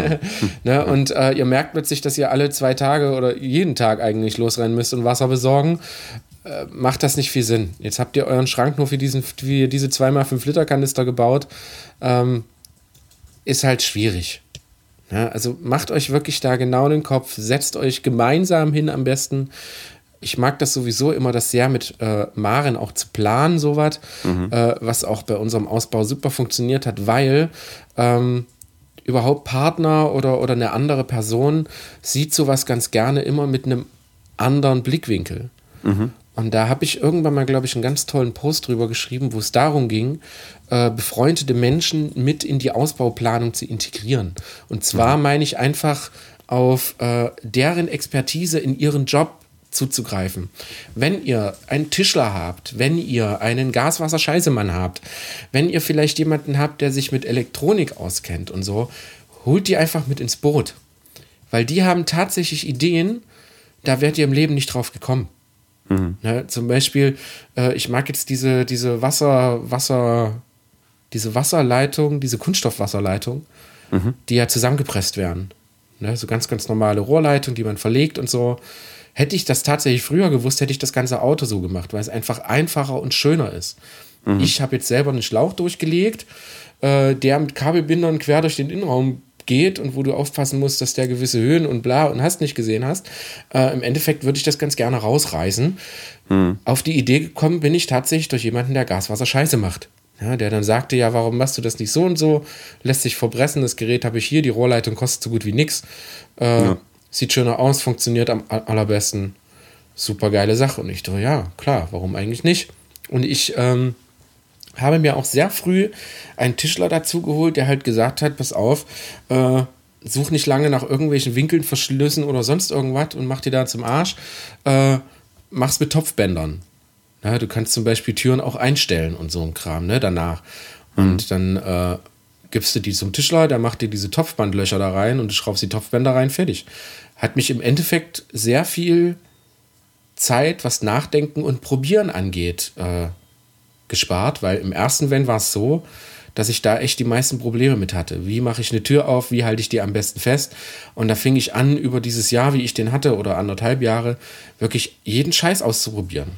ne? Und äh, ihr merkt plötzlich, dass ihr alle zwei Tage oder jeden Tag eigentlich losrennen müsst und Wasser besorgen. Äh, macht das nicht viel Sinn. Jetzt habt ihr euren Schrank nur für, diesen, für diese 2x5 Liter Kanister gebaut. Ähm, ist halt schwierig. Ja, also macht euch wirklich da genau den Kopf, setzt euch gemeinsam hin am besten. Ich mag das sowieso immer, das sehr mit äh, Maren auch zu planen, sowas, äh, was auch bei unserem Ausbau super funktioniert hat, weil ähm, überhaupt Partner oder, oder eine andere Person sieht sowas ganz gerne immer mit einem anderen Blickwinkel. Und da habe ich irgendwann mal, glaube ich, einen ganz tollen Post drüber geschrieben, wo es darum ging, äh, befreundete Menschen mit in die Ausbauplanung zu integrieren. Und zwar meine ich einfach auf äh, deren Expertise in ihren Job zuzugreifen. Wenn ihr einen Tischler habt, wenn ihr einen Gaswasser-Scheißemann habt, wenn ihr vielleicht jemanden habt, der sich mit Elektronik auskennt und so, holt die einfach mit ins Boot. Weil die haben tatsächlich Ideen, da werdet ihr im Leben nicht drauf gekommen. Ne, zum Beispiel, äh, ich mag jetzt diese, diese Wasser, Wasser, diese Wasserleitung, diese Kunststoffwasserleitung, die ja zusammengepresst werden. Ne, so ganz, ganz normale Rohrleitung, die man verlegt und so. Hätte ich das tatsächlich früher gewusst, hätte ich das ganze Auto so gemacht, weil es einfach einfacher und schöner ist. Ich habe jetzt selber einen Schlauch durchgelegt, äh, der mit Kabelbindern quer durch den Innenraum geht und wo du aufpassen musst, dass der gewisse Höhen und bla und hast nicht gesehen hast. Äh, Im Endeffekt würde ich das ganz gerne rausreißen. Auf die Idee gekommen bin ich tatsächlich durch jemanden, der Gaswasser scheiße macht. Ja, der dann sagte, ja, warum machst du das nicht so und so? Lässt sich verbressen, das Gerät habe ich hier, die Rohrleitung kostet so gut wie nix. Äh, Sieht schöner aus, funktioniert am allerbesten. Super geile Sache. Und ich dachte, ja, klar, warum eigentlich nicht? Und ich ähm, habe mir auch sehr früh einen Tischler dazu geholt, der halt gesagt hat, pass auf, äh, such nicht lange nach irgendwelchen Winkeln, Verschlüssen oder sonst irgendwas und mach dir da zum Arsch. Äh, mach's mit Topfbändern. Ja, du kannst zum Beispiel Türen auch einstellen und so ein Kram, ne, danach. Und dann äh, gibst du die zum Tischler, der macht dir diese Topfbandlöcher da rein und du schraubst die Topfbänder rein, fertig. Hat mich im Endeffekt sehr viel Zeit, was Nachdenken und Probieren angeht, äh, gespart, weil im ersten Van war es so, dass ich da echt die meisten Probleme mit hatte. Wie mache ich eine Tür auf? Wie halte ich die am besten fest? Und da fing ich an, über dieses Jahr, wie ich den hatte, oder anderthalb Jahre, wirklich jeden Scheiß auszuprobieren.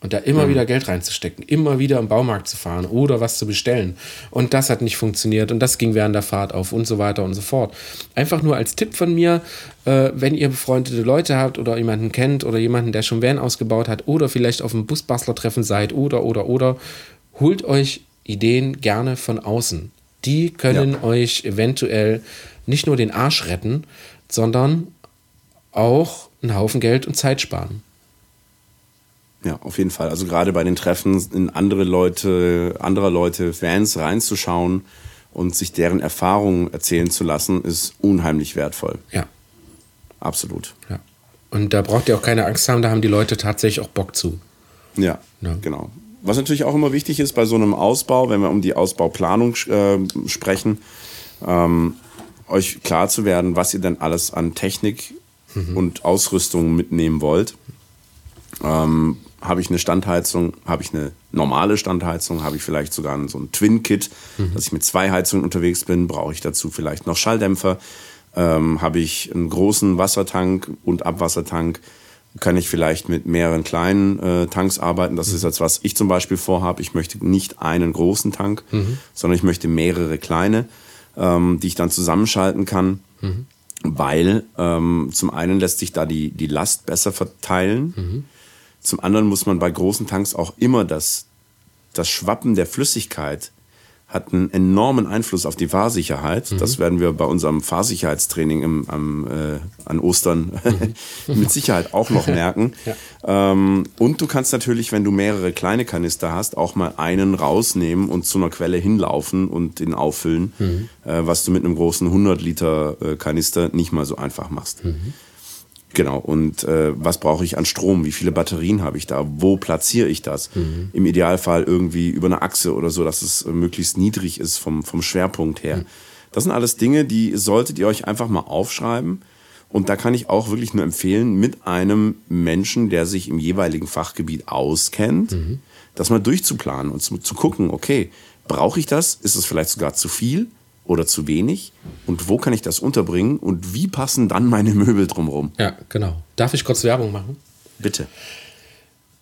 Und da immer wieder Geld reinzustecken, immer wieder im Baumarkt zu fahren oder was zu bestellen. Und das hat nicht funktioniert und das ging während der Fahrt auf und so weiter und so fort. Einfach nur als Tipp von mir, äh, wenn ihr befreundete Leute habt oder jemanden kennt oder jemanden, der schon Van ausgebaut hat oder vielleicht auf einem Busbastler-Treffen seid oder, oder, oder, holt euch Ideen gerne von außen. Die können Ja. euch eventuell nicht nur den Arsch retten, sondern auch einen Haufen Geld und Zeit sparen. Ja, auf jeden Fall. Also gerade bei den Treffen in andere Leute, anderer Leute, Fans reinzuschauen und sich deren Erfahrungen erzählen zu lassen, ist unheimlich wertvoll. Ja. Absolut. Ja. Und da braucht ihr auch keine Angst haben, da haben die Leute tatsächlich auch Bock zu. Ja, Ja. genau. Was natürlich auch immer wichtig ist bei so einem Ausbau, wenn wir um die Ausbauplanung äh, sprechen, ähm, euch klar zu werden, was ihr denn alles an Technik und Ausrüstung mitnehmen wollt. Ähm, habe ich eine Standheizung, habe ich eine normale Standheizung, habe ich vielleicht sogar so ein Twin-Kit, mhm. dass ich mit zwei Heizungen unterwegs bin, brauche ich dazu vielleicht noch Schalldämpfer, ähm, habe ich einen großen Wassertank und Abwassertank, kann ich vielleicht mit mehreren kleinen äh, Tanks arbeiten. Das mhm. ist jetzt, was ich zum Beispiel vorhabe. Ich möchte nicht einen großen Tank, mhm. sondern ich möchte mehrere kleine, ähm, die ich dann zusammenschalten kann. Mhm. Weil ähm, zum einen lässt sich da die, die Last besser verteilen. Mhm. Zum anderen muss man bei großen Tanks auch immer das, das Schwappen der Flüssigkeit hat einen enormen Einfluss auf die Fahrsicherheit. Mhm. Das werden wir bei unserem Fahrsicherheitstraining im, am, äh, an Ostern mhm. mit Sicherheit auch noch merken. ja. ähm, und du kannst natürlich, wenn du mehrere kleine Kanister hast, auch mal einen rausnehmen und zu einer Quelle hinlaufen und den auffüllen, mhm. äh, was du mit einem großen 100 Liter äh, Kanister nicht mal so einfach machst. Genau, und äh, was brauche ich an Strom? Wie viele Batterien habe ich da? Wo platziere ich das? Mhm. Im Idealfall irgendwie über eine Achse oder so, dass es äh, möglichst niedrig ist vom, vom Schwerpunkt her. Mhm. Das sind alles Dinge, die solltet ihr euch einfach mal aufschreiben. Und da kann ich auch wirklich nur empfehlen, mit einem Menschen, der sich im jeweiligen Fachgebiet auskennt, mhm. das mal durchzuplanen und zu, zu gucken, okay, brauche ich das? Ist es vielleicht sogar zu viel? Oder zu wenig? Und wo kann ich das unterbringen? Und wie passen dann meine Möbel drumherum? Ja, genau. Darf ich kurz Werbung machen? Bitte.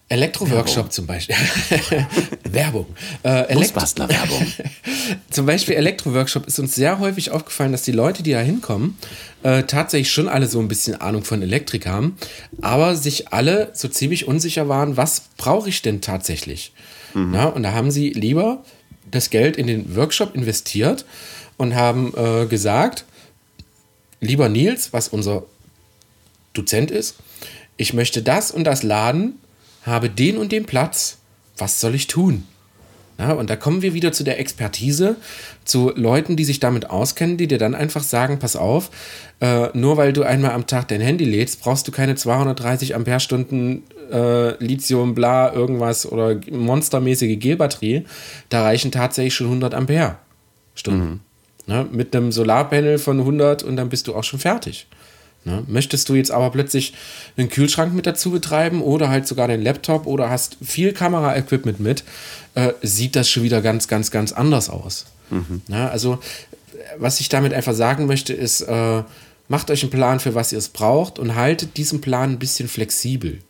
Elektroworkshop zum Beispiel. Werbung. Äh, Elektro Werbung. zum Beispiel Elektroworkshop ist uns sehr häufig aufgefallen, dass die Leute, die da hinkommen, äh, tatsächlich schon alle so ein bisschen Ahnung von Elektrik haben, aber sich alle so ziemlich unsicher waren, was brauche ich denn tatsächlich? Mhm. Na, und da haben sie lieber das Geld in den Workshop investiert und haben äh, gesagt, lieber Nils, was unser Dozent ist, ich möchte das und das laden, habe den und den Platz, was soll ich tun? Ja, und da kommen wir wieder zu der Expertise, zu Leuten, die sich damit auskennen, die dir dann einfach sagen, pass auf, äh, nur weil du einmal am Tag dein Handy lädst, brauchst du keine 230 Ampere-Stunden äh, Lithium, bla, irgendwas oder monstermäßige Gelbatterie. Da reichen tatsächlich schon 100 Ampere-Stunden. Mhm. Ne? Mit einem Solarpanel von 100 und dann bist du auch schon fertig. Ne? Möchtest du jetzt aber plötzlich einen Kühlschrank mit dazu betreiben oder halt sogar den Laptop oder hast viel Kamera-Equipment mit, äh, sieht das schon wieder ganz, ganz, ganz anders aus. Mhm. Ne? Also, was ich damit einfach sagen möchte, ist, äh, macht euch einen Plan, für was ihr es braucht und haltet diesen Plan ein bisschen flexibel.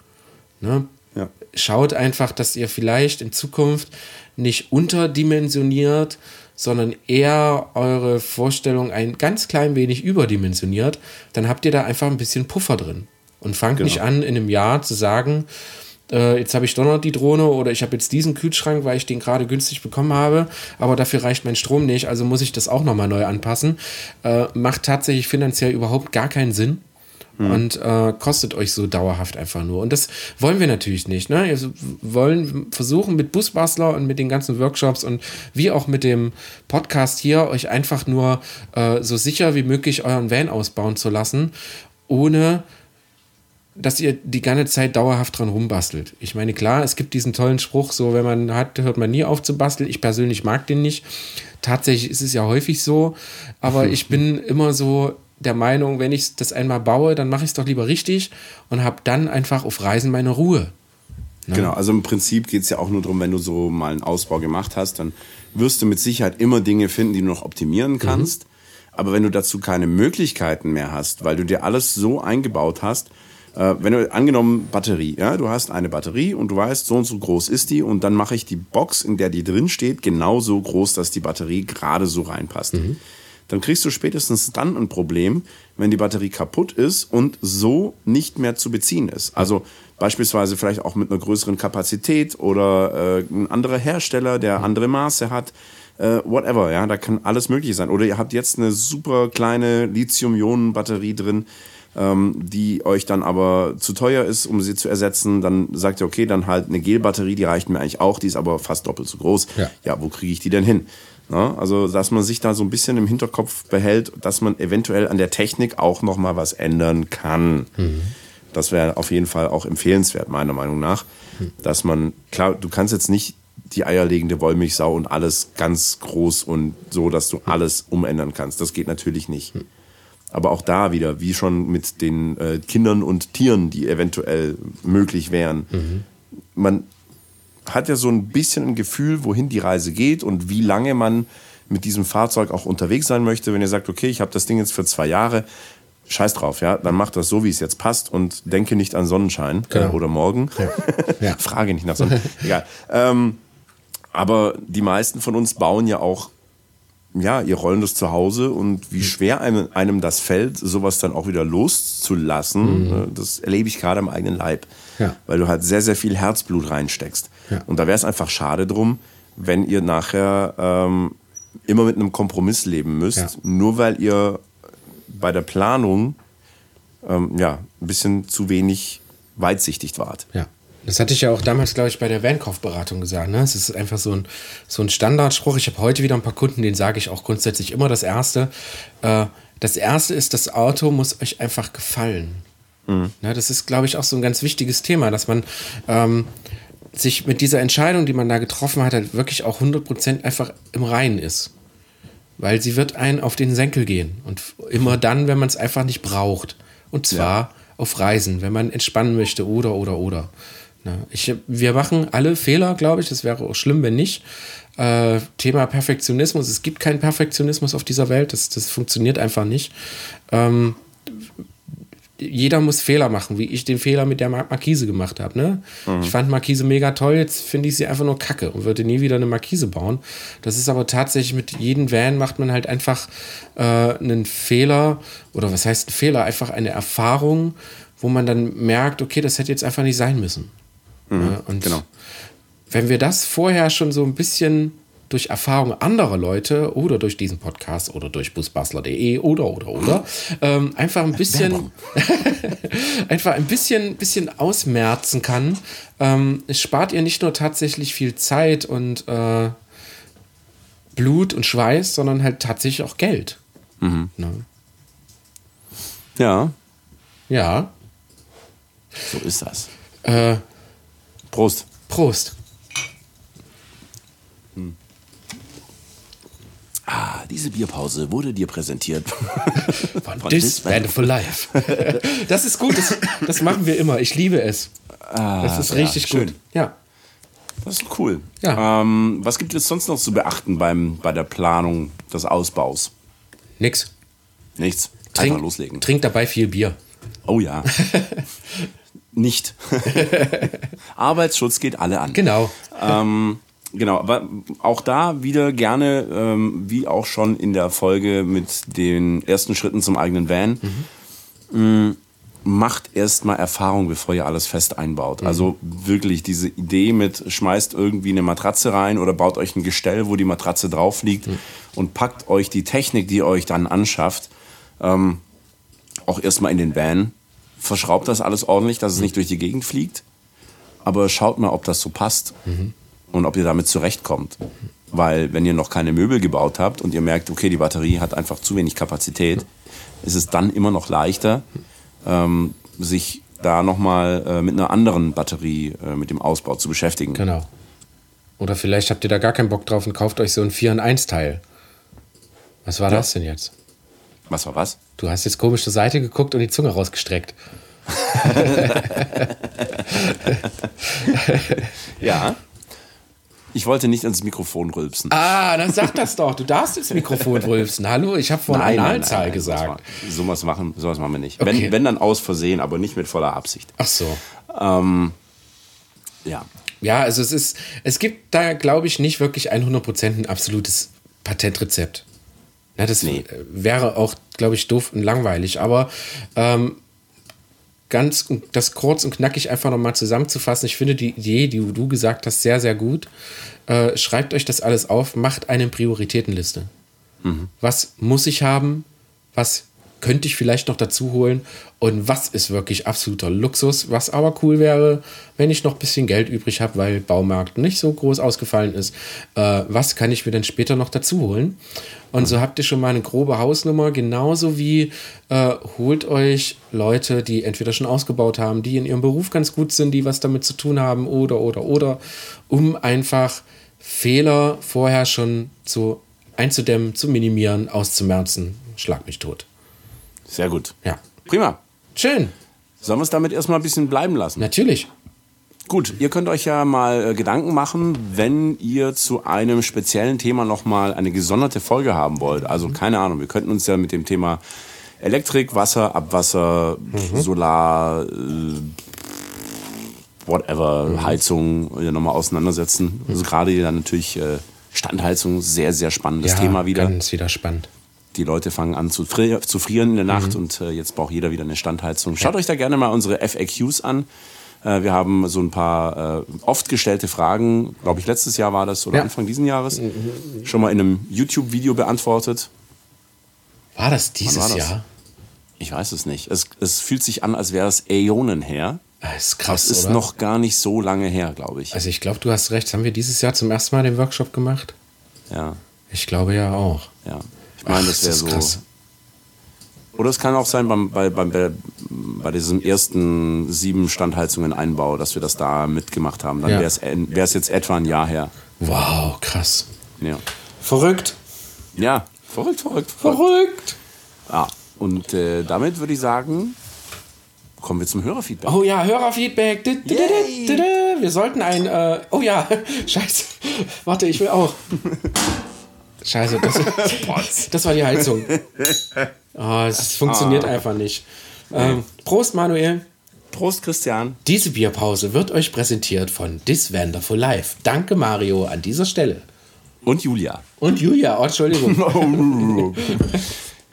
Ne? Ja. Schaut einfach, dass ihr vielleicht in Zukunft nicht unterdimensioniert, sondern eher eure Vorstellung ein ganz klein wenig überdimensioniert, dann habt ihr da einfach ein bisschen Puffer drin. Und fangt genau. nicht an, in einem Jahr zu sagen, äh, jetzt habe ich doch noch die Drohne oder ich habe jetzt diesen Kühlschrank, weil ich den gerade günstig bekommen habe, aber dafür reicht mein Strom nicht, also muss ich das auch nochmal neu anpassen. Äh, macht tatsächlich finanziell überhaupt gar keinen Sinn mhm. und äh, kostet euch so dauerhaft einfach nur. Und das wollen wir natürlich nicht. Ne? Wir wollen versuchen mit Busbastler und mit den ganzen Workshops und wie auch mit dem Podcast hier euch einfach nur äh, so sicher wie möglich euren Van ausbauen zu lassen, ohne dass ihr die ganze Zeit dauerhaft dran rumbastelt. Ich meine, klar, es gibt diesen tollen Spruch, so wenn man hat, hört man nie auf zu basteln. Ich persönlich mag den nicht. Tatsächlich ist es ja häufig so, aber ich bin immer so, der Meinung, wenn ich das einmal baue, dann mache ich es doch lieber richtig und habe dann einfach auf Reisen meine Ruhe. Ne? Genau, also im Prinzip geht es ja auch nur darum, wenn du so mal einen Ausbau gemacht hast, dann wirst du mit Sicherheit immer Dinge finden, die du noch optimieren kannst. Mhm. Aber wenn du dazu keine Möglichkeiten mehr hast, weil du dir alles so eingebaut hast, äh, wenn du angenommen Batterie, ja, du hast eine Batterie und du weißt, so und so groß ist die und dann mache ich die Box, in der die drin steht, genauso groß, dass die Batterie gerade so reinpasst. Mhm dann kriegst du spätestens dann ein Problem, wenn die Batterie kaputt ist und so nicht mehr zu beziehen ist. Also beispielsweise vielleicht auch mit einer größeren Kapazität oder äh, ein anderer Hersteller, der andere Maße hat. Äh, whatever, ja, da kann alles möglich sein. Oder ihr habt jetzt eine super kleine Lithium-Ionen-Batterie drin, ähm, die euch dann aber zu teuer ist, um sie zu ersetzen. Dann sagt ihr, okay, dann halt eine Gel-Batterie, die reicht mir eigentlich auch, die ist aber fast doppelt so groß. Ja, ja wo kriege ich die denn hin? Ja, also, dass man sich da so ein bisschen im Hinterkopf behält, dass man eventuell an der Technik auch noch mal was ändern kann. Mhm. Das wäre auf jeden Fall auch empfehlenswert, meiner Meinung nach. Mhm. Dass man, klar, du kannst jetzt nicht die eierlegende Wollmilchsau und alles ganz groß und so, dass du alles umändern kannst. Das geht natürlich nicht. Mhm. Aber auch da wieder, wie schon mit den äh, Kindern und Tieren, die eventuell möglich wären. Man hat ja so ein bisschen ein Gefühl, wohin die Reise geht und wie lange man mit diesem Fahrzeug auch unterwegs sein möchte. Wenn ihr sagt, okay, ich habe das Ding jetzt für zwei Jahre, scheiß drauf, ja, dann macht das so, wie es jetzt passt und denke nicht an Sonnenschein Genau. äh, oder morgen. Ja. Frage nicht nach Sonnen. Egal. Ähm, aber die meisten von uns bauen ja auch ja, ihr rollendes Zuhause und wie schwer einem, einem das fällt, sowas dann auch wieder loszulassen, äh, das erlebe ich gerade am eigenen Leib. Ja. Weil du halt sehr, sehr viel Herzblut reinsteckst. Ja. Und da wäre es einfach schade drum, wenn ihr nachher ähm, immer mit einem Kompromiss leben müsst, Ja. nur weil ihr bei der Planung ähm, ja, ein bisschen zu wenig weitsichtig wart. Ja. Das hatte ich ja auch damals, glaube ich, bei der Vankaufberatung gesagt. Ne? Es ist einfach so ein, so ein Standardspruch. Ich habe heute wieder ein paar Kunden, denen sage ich auch grundsätzlich immer das Erste. Äh, das Erste ist, das Auto muss euch einfach gefallen. Ne, das ist, glaube ich, auch so ein ganz wichtiges Thema, dass man ähm, sich mit dieser Entscheidung, die man da getroffen hat, halt wirklich auch 100% einfach im Reinen ist. Weil sie wird einen auf den Senkel gehen. Und immer dann, wenn man es einfach nicht braucht. Und zwar auf Reisen, wenn man entspannen möchte oder, oder, oder. Na, ich, wir machen alle Fehler, glaube ich. Das wäre auch schlimm, wenn nicht. Äh, Thema Perfektionismus. Es gibt keinen Perfektionismus auf dieser Welt. Das, das funktioniert einfach nicht. Ähm, jeder muss Fehler machen, wie ich den Fehler mit der Mar Markise gemacht habe. Ne? Ich fand Markise mega toll, jetzt finde ich sie einfach nur kacke und würde nie wieder eine Markise bauen. Das ist aber tatsächlich mit jedem Van macht man halt einfach äh, einen Fehler oder was heißt ein Fehler? Einfach eine Erfahrung, wo man dann merkt, okay, das hätte jetzt einfach nicht sein müssen. Ja, und genau. wenn wir das vorher schon so ein bisschen durch Erfahrung anderer Leute oder durch diesen Podcast oder durch busbastler.de oder oder oder ähm, einfach ein bisschen einfach ein bisschen bisschen ausmerzen kann, ähm, es spart ihr nicht nur tatsächlich viel Zeit und äh, Blut und Schweiß, sondern halt tatsächlich auch Geld. Ne? Ja, Ja. so ist das. Äh, Prost. Prost. Ah, diese Bierpause wurde dir präsentiert. Von Von This Band for Life. das ist gut, das, das machen wir immer. Ich liebe es. das ist ja, richtig schön. gut. Ja. Das ist cool. Ja. Ähm, was gibt es sonst noch zu beachten beim, bei der Planung des Ausbaus? Nix. Nichts. Trink, Einfach loslegen. Trink dabei viel Bier. Oh ja. Nicht. Arbeitsschutz geht alle an. Genau. Ähm, genau, aber auch da wieder gerne, ähm, wie auch schon in der Folge mit den ersten Schritten zum eigenen Van, mh, macht erstmal Erfahrung, bevor ihr alles fest einbaut. Also wirklich diese Idee mit, schmeißt irgendwie eine Matratze rein oder baut euch ein Gestell, wo die Matratze drauf liegt und packt euch die Technik, die ihr euch dann anschafft, ähm, auch erstmal in den Van. Verschraubt das alles ordentlich, dass es nicht durch die Gegend fliegt. Aber schaut mal, ob das so passt und ob ihr damit zurechtkommt. Weil wenn ihr noch keine Möbel gebaut habt und ihr merkt, okay, die Batterie hat einfach zu wenig Kapazität, ist es dann immer noch leichter, ähm, sich da nochmal äh, mit einer anderen Batterie, äh, mit dem Ausbau zu beschäftigen. Genau. Oder vielleicht habt ihr da gar keinen Bock drauf und kauft euch so ein 4 in 1 Teil. Was war das denn jetzt? Was war was? Du hast jetzt komisch zur Seite geguckt und die Zunge rausgestreckt. Ja. Ich wollte nicht ins Mikrofon rülpsen. Ah, dann sag das doch. Du darfst ins Mikrofon rülpsen. Hallo, ich habe von Analzahl gesagt. Sowas machen, sowas machen wir nicht. Okay. Wenn, wenn dann aus Versehen, aber nicht mit voller Absicht. Ach so. Ähm, ja. Ja, also es ist, es gibt da, glaube ich, nicht wirklich 100% ein absolutes Patentrezept. Na, das Nee. wäre auch, glaube ich, doof und langweilig. Aber ähm, ganz um das kurz und knackig einfach nochmal zusammenzufassen, ich finde die Idee, die du gesagt hast, sehr, sehr gut. Äh, schreibt euch das alles auf, macht eine Prioritätenliste. Was muss ich haben? Was könnte ich vielleicht noch dazu holen? Und was ist wirklich absoluter Luxus? Was aber cool wäre, wenn ich noch ein bisschen Geld übrig habe, weil Baumarkt nicht so groß ausgefallen ist. Äh, was kann ich mir dann später noch dazu holen? Und so habt ihr schon mal eine grobe Hausnummer, genauso wie äh, holt euch Leute, die entweder schon ausgebaut haben, die in ihrem Beruf ganz gut sind, die was damit zu tun haben oder, oder, oder, um einfach Fehler vorher schon zu einzudämmen, zu minimieren, auszumerzen. Schlag mich tot. Sehr gut. Ja. Prima. Schön. Sollen wir es damit erstmal ein bisschen bleiben lassen? Natürlich. Gut, ihr könnt euch ja mal äh, Gedanken machen, wenn ihr zu einem speziellen Thema nochmal eine gesonderte Folge haben wollt. Also keine Ahnung, wir könnten uns ja mit dem Thema Elektrik, Wasser, Abwasser, Solar, äh, whatever, Heizung ja nochmal auseinandersetzen. Also gerade dann natürlich äh, Standheizung, sehr, sehr spannendes ja, Thema wieder. Ganz wieder spannend. Die Leute fangen an zu, frier zu frieren in der Nacht und äh, jetzt braucht jeder wieder eine Standheizung. Schaut euch da gerne mal unsere FAQs an. Äh, wir haben so ein paar äh, oft gestellte Fragen, glaube ich, letztes Jahr war das oder Ja. Anfang diesen Jahres, schon mal in einem YouTube-Video beantwortet. War das dieses war das? Jahr? Ich weiß es nicht. Es, es fühlt sich an, als wäre es Äonen her. Das ist krass, Das ist oder? noch gar nicht so lange her, glaube ich. Also ich glaube, du hast recht. Haben wir dieses Jahr zum ersten Mal den Workshop gemacht? Ja, Ich glaube ja auch. ja. Ich meine, das wäre ist so. krass. Oder es kann auch sein beim, bei, beim, bei, diesem ersten sieben Standheizungen Einbau, dass wir das da mitgemacht haben. Dann Ja. wäre es wäre es jetzt etwa ein Jahr her. Wow, krass. Ja, Verrückt. ja verrückt, verrückt, verrückt. Verrückt. Ja, und äh, damit würde ich sagen, kommen wir zum Hörerfeedback. Oh ja, Hörerfeedback. Wir sollten ein. Äh, oh ja, scheiße. Warte, ich will auch. Scheiße, das, das war die Heizung. Oh, es funktioniert einfach nicht. Ähm, Prost, Manuel. Prost, Christian. Diese Bierpause wird euch präsentiert von This Wonderful Life. Danke, Mario, an dieser Stelle. Und Julia. Und Julia, oh, Entschuldigung.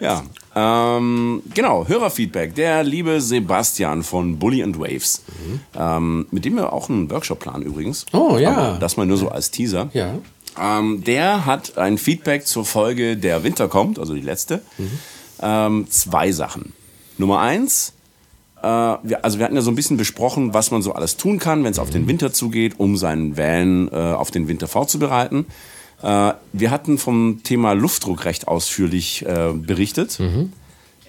Ja, ähm, genau, Hörerfeedback. Der liebe Sebastian von Bully and Waves, ähm, mit dem wir auch einen Workshop planen übrigens. Oh, ja. Aber das mal nur so als Teaser. Ja. Ähm, der hat ein Feedback zur Folge Der Winter kommt, also die letzte. Ähm, zwei Sachen. Nummer eins, äh, wir, also wir hatten ja so ein bisschen besprochen, was man so alles tun kann, wenn es auf den Winter zugeht, um seinen Van äh, auf den Winter vorzubereiten. Äh, wir hatten vom Thema Luftdruck recht ausführlich äh, berichtet.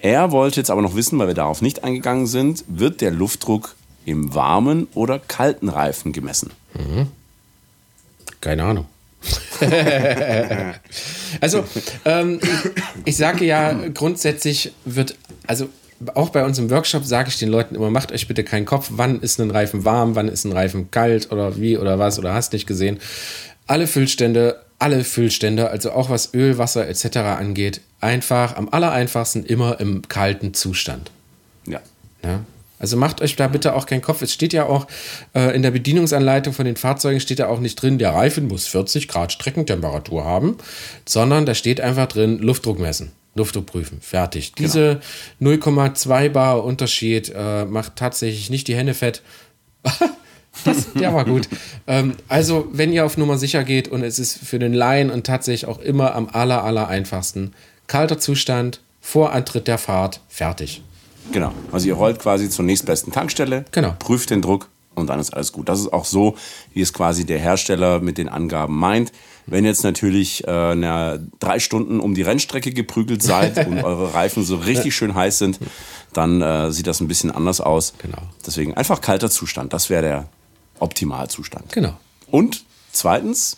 Er wollte jetzt aber noch wissen, weil wir darauf nicht eingegangen sind, wird der Luftdruck im warmen oder kalten Reifen gemessen? Keine Ahnung. Also, ähm, ich, sage ja, grundsätzlich wird, also auch bei uns im Workshop sage ich den Leuten immer, macht euch bitte keinen Kopf, wann ist ein Reifen warm, wann ist ein Reifen kalt oder wie oder was oder hast nicht gesehen. Alle Füllstände, alle Füllstände, also auch was Öl, Wasser etc. angeht, einfach am allereinfachsten immer im kalten Zustand. Ja. Ja. Also macht euch da bitte auch keinen Kopf. Es steht ja auch äh, in der Bedienungsanleitung von den Fahrzeugen steht ja auch nicht drin, der Reifen muss 40 Grad Streckentemperatur haben, sondern da steht einfach drin, Luftdruck messen, Luftdruck prüfen, fertig. Diese 0,2 Bar Unterschied äh, macht tatsächlich nicht die Hände fett. Das, der war gut. ähm, also, wenn ihr auf Nummer sicher geht und es ist für den Laien und tatsächlich auch immer am aller, aller einfachsten, kalter Zustand, vor Antritt der Fahrt, fertig. Genau. Also ihr rollt quasi zur nächstbesten Tankstelle, Genau. prüft den Druck und dann ist alles gut. Das ist auch so, wie es quasi der Hersteller mit den Angaben meint. Wenn jetzt natürlich äh, na, drei Stunden um die Rennstrecke geprügelt seid und eure Reifen so richtig schön heiß sind, dann äh, sieht das ein bisschen anders aus. Genau. Deswegen einfach kalter Zustand. Das wäre der Optimalzustand. Genau. Und zweitens,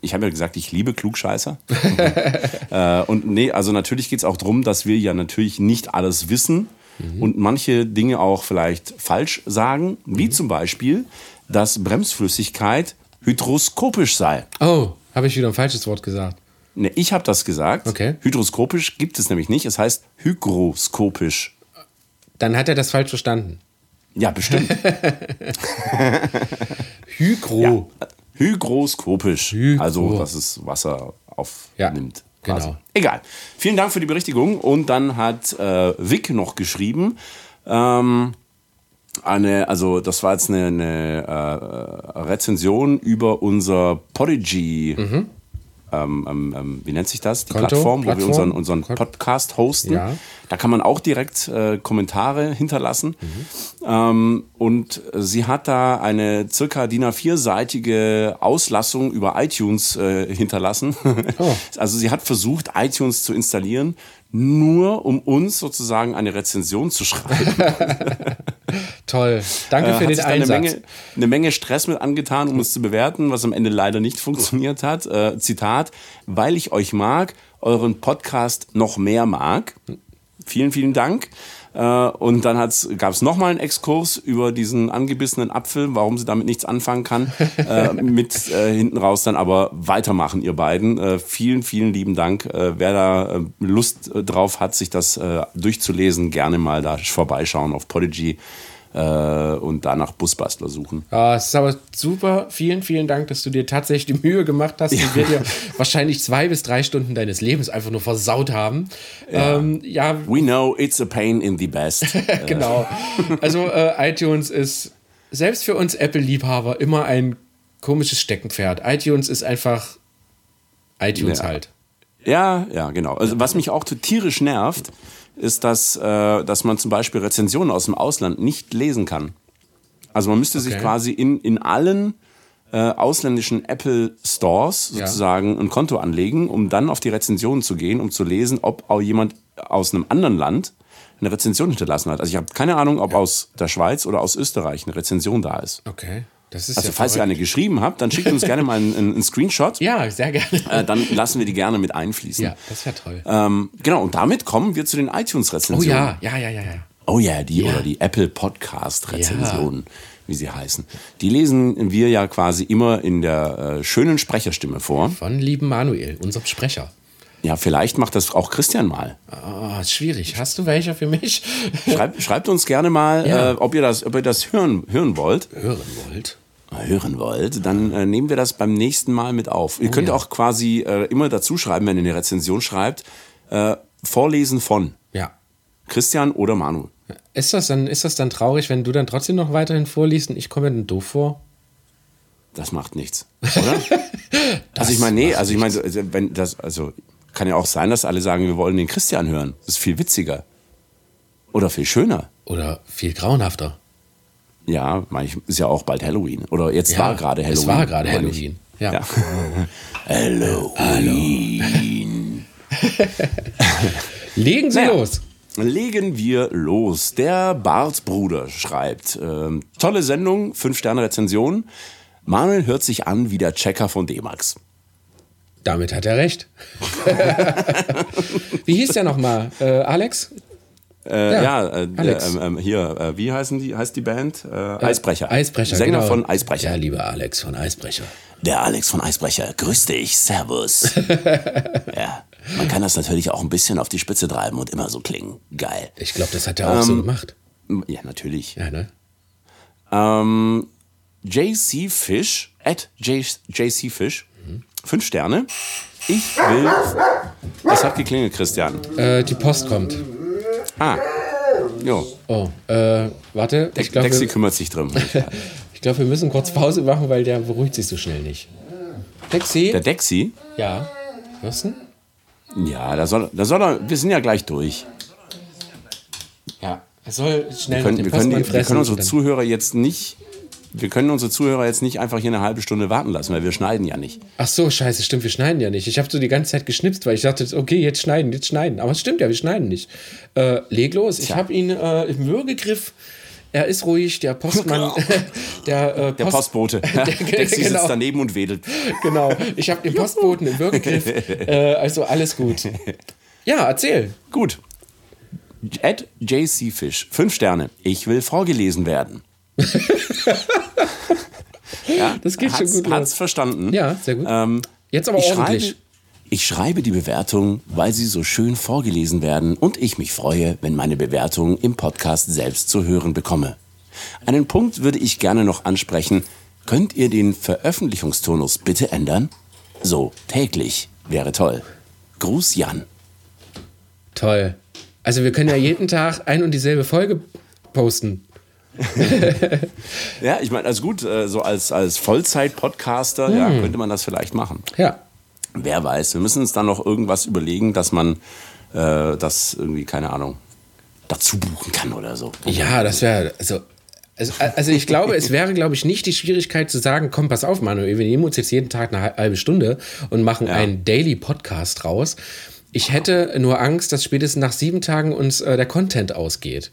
ich habe ja gesagt, ich liebe Klugscheißer. äh, und nee, also natürlich geht es auch darum, dass wir ja natürlich nicht alles wissen und manche Dinge auch vielleicht falsch sagen, wie zum Beispiel, dass Bremsflüssigkeit hydroskopisch sei. Oh, habe ich wieder ein falsches Wort gesagt. Ne, ich habe das gesagt. Okay. Hydroskopisch gibt es nämlich nicht. Es heißt hygroskopisch. Dann hat er das falsch verstanden. Ja, bestimmt. Hygro. Hygroskopisch. Hygro. Also, dass es Wasser aufnimmt. Ja, genau. Egal. Vielen Dank für die Berichtigung. Und dann hat äh, Vic noch geschrieben, ähm, eine, also das war jetzt eine, eine äh, Rezension über unser Podigy. Ähm, ähm, ähm, wie nennt sich das? Die Mhm. Konto? Plattform, wo wir Plattform? unseren, unseren Podcast hosten. Ja. Da kann man auch direkt äh, Kommentare hinterlassen. Ähm, und sie hat da eine circa DIN A4-seitige Auslassung über iTunes äh, hinterlassen. Oh. Also sie hat versucht, iTunes zu installieren, nur um uns sozusagen eine Rezension zu schreiben. Toll. Danke Äh, für hat den da eine Einsatz. Menge, eine Menge Stress mit angetan, um es zu bewerten, was am Ende leider nicht funktioniert hat. Äh, Zitat, weil ich euch mag, euren Podcast noch mehr mag. vielen, vielen Dank. Äh, und dann gab es nochmal einen Exkurs über diesen angebissenen Apfel, warum sie damit nichts anfangen kann. äh, mit äh, hinten raus dann aber weitermachen, ihr beiden. Äh, vielen, vielen lieben Dank. Äh, wer da äh, Lust drauf hat, sich das durchzulesen, gerne mal da vorbeischauen auf Podigy äh, und danach Busbastler suchen. Ja, es ist aber super. Vielen, vielen Dank, dass du dir tatsächlich die Mühe gemacht hast. Ja. wir dir wahrscheinlich zwei bis drei Stunden deines Lebens einfach nur versaut haben. Ja. Ähm, ja. We know it's a pain in the best. genau. Also äh, iTunes ist selbst für uns Apple-Liebhaber immer ein komisches Steckenpferd. iTunes ist einfach iTunes ja. halt. Ja, ja, genau. Also was mich auch tierisch nervt, ist, dass, äh, dass man zum Beispiel Rezensionen aus dem Ausland nicht lesen kann. Also man müsste okay. sich quasi in, in allen äh, ausländischen Apple Stores sozusagen ja. ein Konto anlegen, um dann auf die Rezensionen zu gehen, um zu lesen, ob auch jemand aus einem anderen Land eine Rezension hinterlassen hat. Also ich habe keine Ahnung, ob ja. aus der Schweiz oder aus Österreich eine Rezension da ist. Okay also ja falls ihr eine geschrieben habt, dann schickt uns gerne mal einen, einen Screenshot. Ja, sehr gerne. Äh, dann lassen wir die gerne mit einfließen. Ja, das wäre toll. Ähm, genau, und damit kommen wir zu den iTunes-Rezensionen. Oh ja, ja, ja, ja. ja. Oh ja, die ja. oder die Apple Podcast-Rezensionen, ja. wie sie heißen. Die lesen wir ja quasi immer in der äh, schönen Sprecherstimme vor. Von lieben Manuel, unserem Sprecher. Ja, vielleicht macht das auch Christian mal. Oh, schwierig. Hast du welche für mich? Schreibt, schreibt uns gerne mal, ja. äh, ob, ihr das, ob ihr das hören, hören wollt. Hören wollt? Hören wollt, dann äh, nehmen wir das beim nächsten Mal mit auf. Ihr oh, könnt ja. auch quasi äh, immer dazu schreiben, wenn ihr eine Rezension schreibt, äh, Vorlesen von. Ja. Christian oder Manu. Ist das, dann, ist das dann traurig, wenn du dann trotzdem noch weiterhin vorliest und ich komme dann doof vor? Das macht nichts, oder? also ich meine, nee, also ich meine, wenn das, also kann ja auch sein, dass alle sagen, wir wollen den Christian hören. Das ist viel witziger. Oder viel schöner. Oder viel grauenhafter. Ja, ist ja auch bald Halloween. Oder jetzt ja, war gerade Halloween. Es war gerade Halloween. Ja. ja. Halloween. Legen Sie naja. los. Legen wir los. Der Bartbruder schreibt: äh, Tolle Sendung, 5-Sterne-Rezension. Manuel hört sich an wie der Checker von D-Max. Damit hat er recht. wie hieß der nochmal? Äh, Alex? Äh, ja, ja äh, Alex. Äh, ähm, hier, äh, wie heißen die, heißt die Band? Äh, Eisbrecher. Eisbrecher, Sänger genau. von Eisbrecher. Ja, lieber Alex von Eisbrecher. Der Alex von Eisbrecher, grüß dich, servus. ja, man kann das natürlich auch ein bisschen auf die Spitze treiben und immer so klingen. Geil. Ich glaube, das hat er auch ähm, so gemacht. Ja, natürlich. Ja, ne? Ähm, JC Fish, at JC Fish, Fünf Sterne. Ich will. Es hat geklingelt, Christian. Äh, die Post kommt. Ah. Jo. Oh, äh, warte. Ich glaub, Dexi kümmert sich drum. ich glaube, wir müssen kurz Pause machen, weil der beruhigt sich so schnell nicht. Dexi? Der Dexi? Ja. Hörst du? Ja, da soll, da soll er. Wir sind ja gleich durch. Ja, er soll schnell wir können, wir können, die, wir können unsere Zuhörer jetzt nicht wir können unsere Zuhörer jetzt nicht einfach hier eine halbe Stunde warten lassen, weil wir schneiden ja nicht. Ach so, scheiße, stimmt, wir schneiden ja nicht. Ich habe so die ganze Zeit geschnipst, weil ich dachte, okay, jetzt schneiden, jetzt schneiden. Aber es stimmt ja, wir schneiden nicht. Äh, leg los, ich habe ihn äh, im Würgegriff. Er ist ruhig, der Postmann, der, äh, Post, der Postbote. Der, der genau. sitzt daneben und wedelt. Genau, ich habe den Postboten im Würgegriff. Äh, also alles gut. Ja, erzähl. Gut. At JC Fish, fünf Sterne. Ich will vorgelesen werden. Ja, das geht schon gut. Hat's verstanden. Ja, sehr gut. Ähm, Jetzt aber ich ordentlich. Schreibe, ich schreibe die Bewertung, weil sie so schön vorgelesen werden und ich mich freue, wenn meine Bewertung im Podcast selbst zu hören bekomme. Einen Punkt würde ich gerne noch ansprechen. Könnt ihr den Veröffentlichungstonus bitte ändern? So täglich wäre toll. Gruß Jan. Toll. Also wir können ja jeden Tag ein und dieselbe Folge posten. ja, ich meine, also gut, äh, so als, als Vollzeit-Podcaster hm. ja, könnte man das vielleicht machen. Ja. Wer weiß, wir müssen uns dann noch irgendwas überlegen, dass man äh, das irgendwie, keine Ahnung, dazu buchen kann oder so. Ja, das wäre, also also, also, ich glaube, es wäre, glaube ich, nicht die Schwierigkeit zu sagen, komm, pass auf, Manuel, wir nehmen uns jetzt jeden Tag eine halbe Stunde und machen ja. einen Daily Podcast raus. Ich hätte nur Angst, dass spätestens nach sieben Tagen uns äh, der Content ausgeht.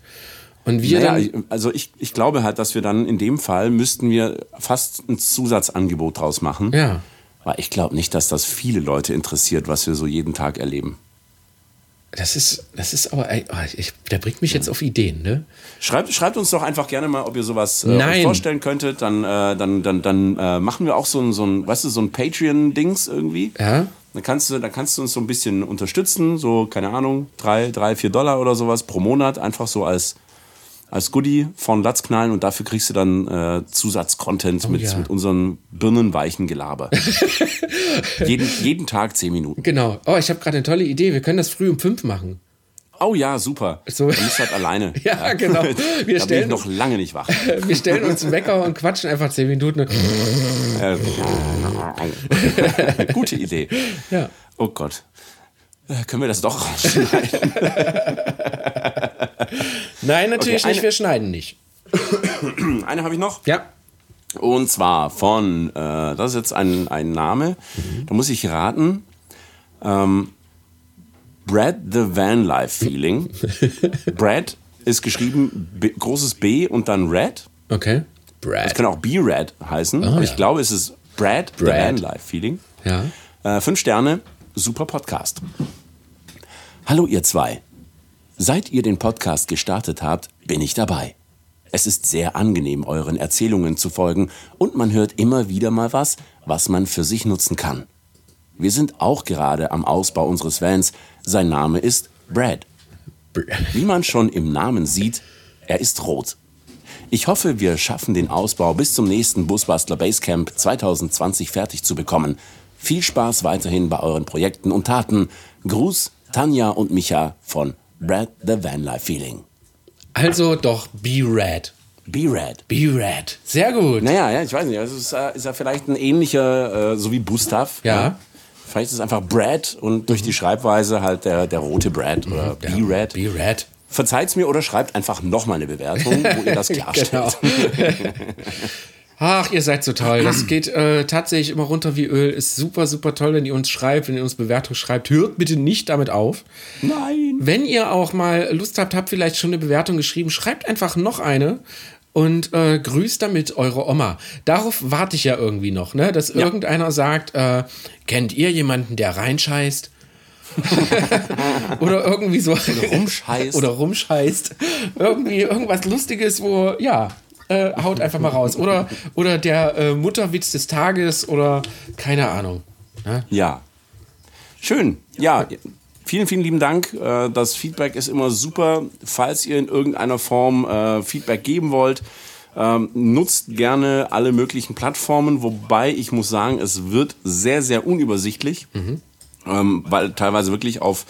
Und wir naja, also ich, ich glaube halt, dass wir dann in dem Fall müssten wir fast ein Zusatzangebot draus machen. Ja. Weil ich glaube nicht, dass das viele Leute interessiert, was wir so jeden Tag erleben. Das ist, das ist aber, oh, ich, der bringt mich jetzt auf Ideen, ne? Schreibt, schreibt uns doch einfach gerne mal, ob ihr sowas äh, vorstellen könntet. Dann, äh, dann, dann, dann äh, machen wir auch so ein, so ein, weißt du, so ein Patreon-Dings irgendwie. Ja. Dann kannst, du, dann kannst du uns so ein bisschen unterstützen, so, keine Ahnung, drei, drei, vier Dollar oder sowas pro Monat, einfach so als, als Goodie von Latz knallen und dafür kriegst du dann äh, Zusatzcontent mit, ja. mit unserem birnenweichen Gelaber. jeden, jeden Tag zehn Minuten. Genau. Oh, ich habe gerade eine tolle Idee. Wir können das früh um fünf machen. Oh ja, super. So. Dann bist du halt alleine. Ja, genau. Wir da bin ich stellen- noch lange nicht wach. Wir stellen uns einen Wecker und quatschen einfach zehn Minuten. Äh, Gute Idee. Ja. Oh Gott. Äh, können wir das doch rausschneiden? Nein, natürlich Okay, nicht. Wir schneiden nicht. Eine habe ich noch. Ja. Und zwar von, äh, das ist jetzt ein, ein Name, da muss ich raten. Ähm, Brad the Van Life Feeling. Brad ist geschrieben B, großes B und dann Red. Okay. Brad. Das kann auch B-Red heißen. aber ich ja. glaube, es ist Brad, the Brad. Van Life Feeling. Ja. Äh, fünf Sterne, super Podcast. Hallo ihr zwei. Seit ihr den Podcast gestartet habt, bin ich dabei. Es ist sehr angenehm, euren Erzählungen zu folgen und man hört immer wieder mal was, was man für sich nutzen kann. Wir sind auch gerade am Ausbau unseres Vans. Sein Name ist Brad. Wie man schon im Namen sieht, er ist rot. Ich hoffe, wir schaffen den Ausbau bis zum nächsten Busbastler Basecamp 2020 fertig zu bekommen. Viel Spaß weiterhin bei euren Projekten und Taten. Gruß, Tanja und Micha von Brad the Van Life Feeling. Also doch B-Red. Be Rad. B-Red. Sehr gut. Naja, ja, ich weiß nicht. Es ist, äh, ist ja vielleicht ein ähnlicher, äh, so wie Gustav. Ja. Vielleicht ist es einfach Brad und durch die Schreibweise halt der, der rote Brad oder Ja, Be Rad. B-Red. Verzeiht's mir oder schreibt einfach nochmal eine Bewertung, wo ihr das klarstellt. Genau. Ach, ihr seid so toll. Das geht äh, tatsächlich immer runter wie Öl. Ist super, super toll, wenn ihr uns schreibt, wenn ihr uns Bewertungen schreibt. Hört bitte nicht damit auf. Nein. Wenn ihr auch mal Lust habt, habt vielleicht schon eine Bewertung geschrieben, schreibt einfach noch eine und äh, grüßt damit eure Oma. Darauf warte ich ja irgendwie noch, ne? Dass irgendeiner sagt, äh, kennt ihr jemanden, der reinscheißt? Oder irgendwie so. rumscheißt. Oder rumscheißt. Irgendwie irgendwas Lustiges, wo, ja, äh, haut einfach mal raus. Oder, oder der äh, Mutterwitz des Tages oder keine Ahnung. Ja. Schön. Ja, vielen, vielen lieben Dank. Äh, Das Feedback ist immer super. Falls ihr in irgendeiner Form äh, Feedback geben wollt, ähm, nutzt gerne alle möglichen Plattformen, wobei ich muss sagen, es wird sehr, sehr unübersichtlich, ähm, weil teilweise wirklich auf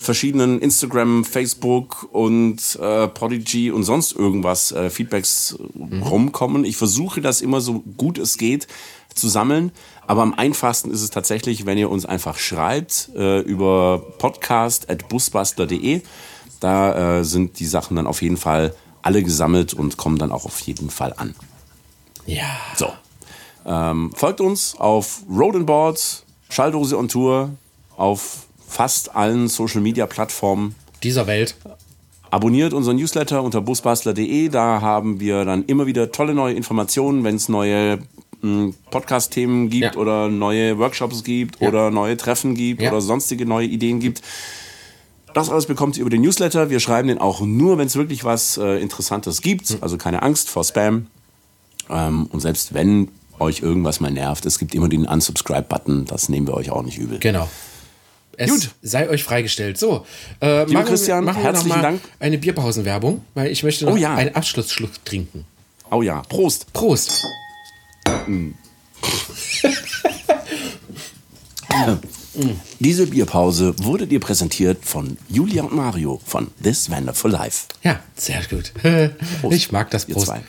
verschiedenen Instagram, Facebook und äh, Prodigy und sonst irgendwas äh, Feedbacks äh, rumkommen. Ich versuche das immer so gut es geht zu sammeln, aber am einfachsten ist es tatsächlich, wenn ihr uns einfach schreibt äh, über podcast@busbuster.de. Da äh, sind die Sachen dann auf jeden Fall alle gesammelt und kommen dann auch auf jeden Fall an. Ja. So. Ähm, folgt uns auf Road and Boards, Schalldose on Tour, auf fast allen Social Media Plattformen. Dieser Welt. Abonniert unseren Newsletter unter busbastler.de. Da haben wir dann immer wieder tolle neue Informationen, wenn es neue mh, Podcast-Themen gibt Ja. oder neue Workshops gibt oder neue Treffen gibt Ja. oder sonstige neue Ideen gibt. Das alles bekommt ihr über den Newsletter. Wir schreiben den auch nur, wenn es wirklich was äh, Interessantes gibt. Also keine Angst vor Spam. Ähm, und selbst wenn euch irgendwas mal nervt, es gibt immer den Unsubscribe-Button. Das nehmen wir euch auch nicht übel. Genau. Es Gut. sei euch freigestellt. So, äh, machen, Christian, machen wir herzlichen Dank. eine Bierpausenwerbung, weil ich möchte noch Oh ja. einen Abschlussschluck trinken. Oh ja, Prost. Prost. Diese Bierpause wurde dir präsentiert von Julia und Mario von This Wonderful Life. Ja, sehr gut. Ich mag das ihr Prost. zwei.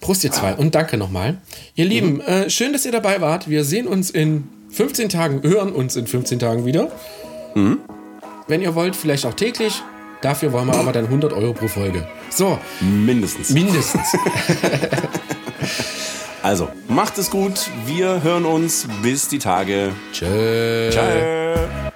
Prost, ihr zwei. Und danke nochmal. Ihr Lieben, äh, schön, dass ihr dabei wart. Wir sehen uns in 15 Tagen, hören uns in 15 Tagen wieder. Wenn ihr wollt, vielleicht auch täglich. Dafür wollen wir aber dann 100 Euro pro Folge. So, Mindestens. mindestens. Also, macht es gut. Wir hören uns. Bis die Tage. Tschö. Ciao.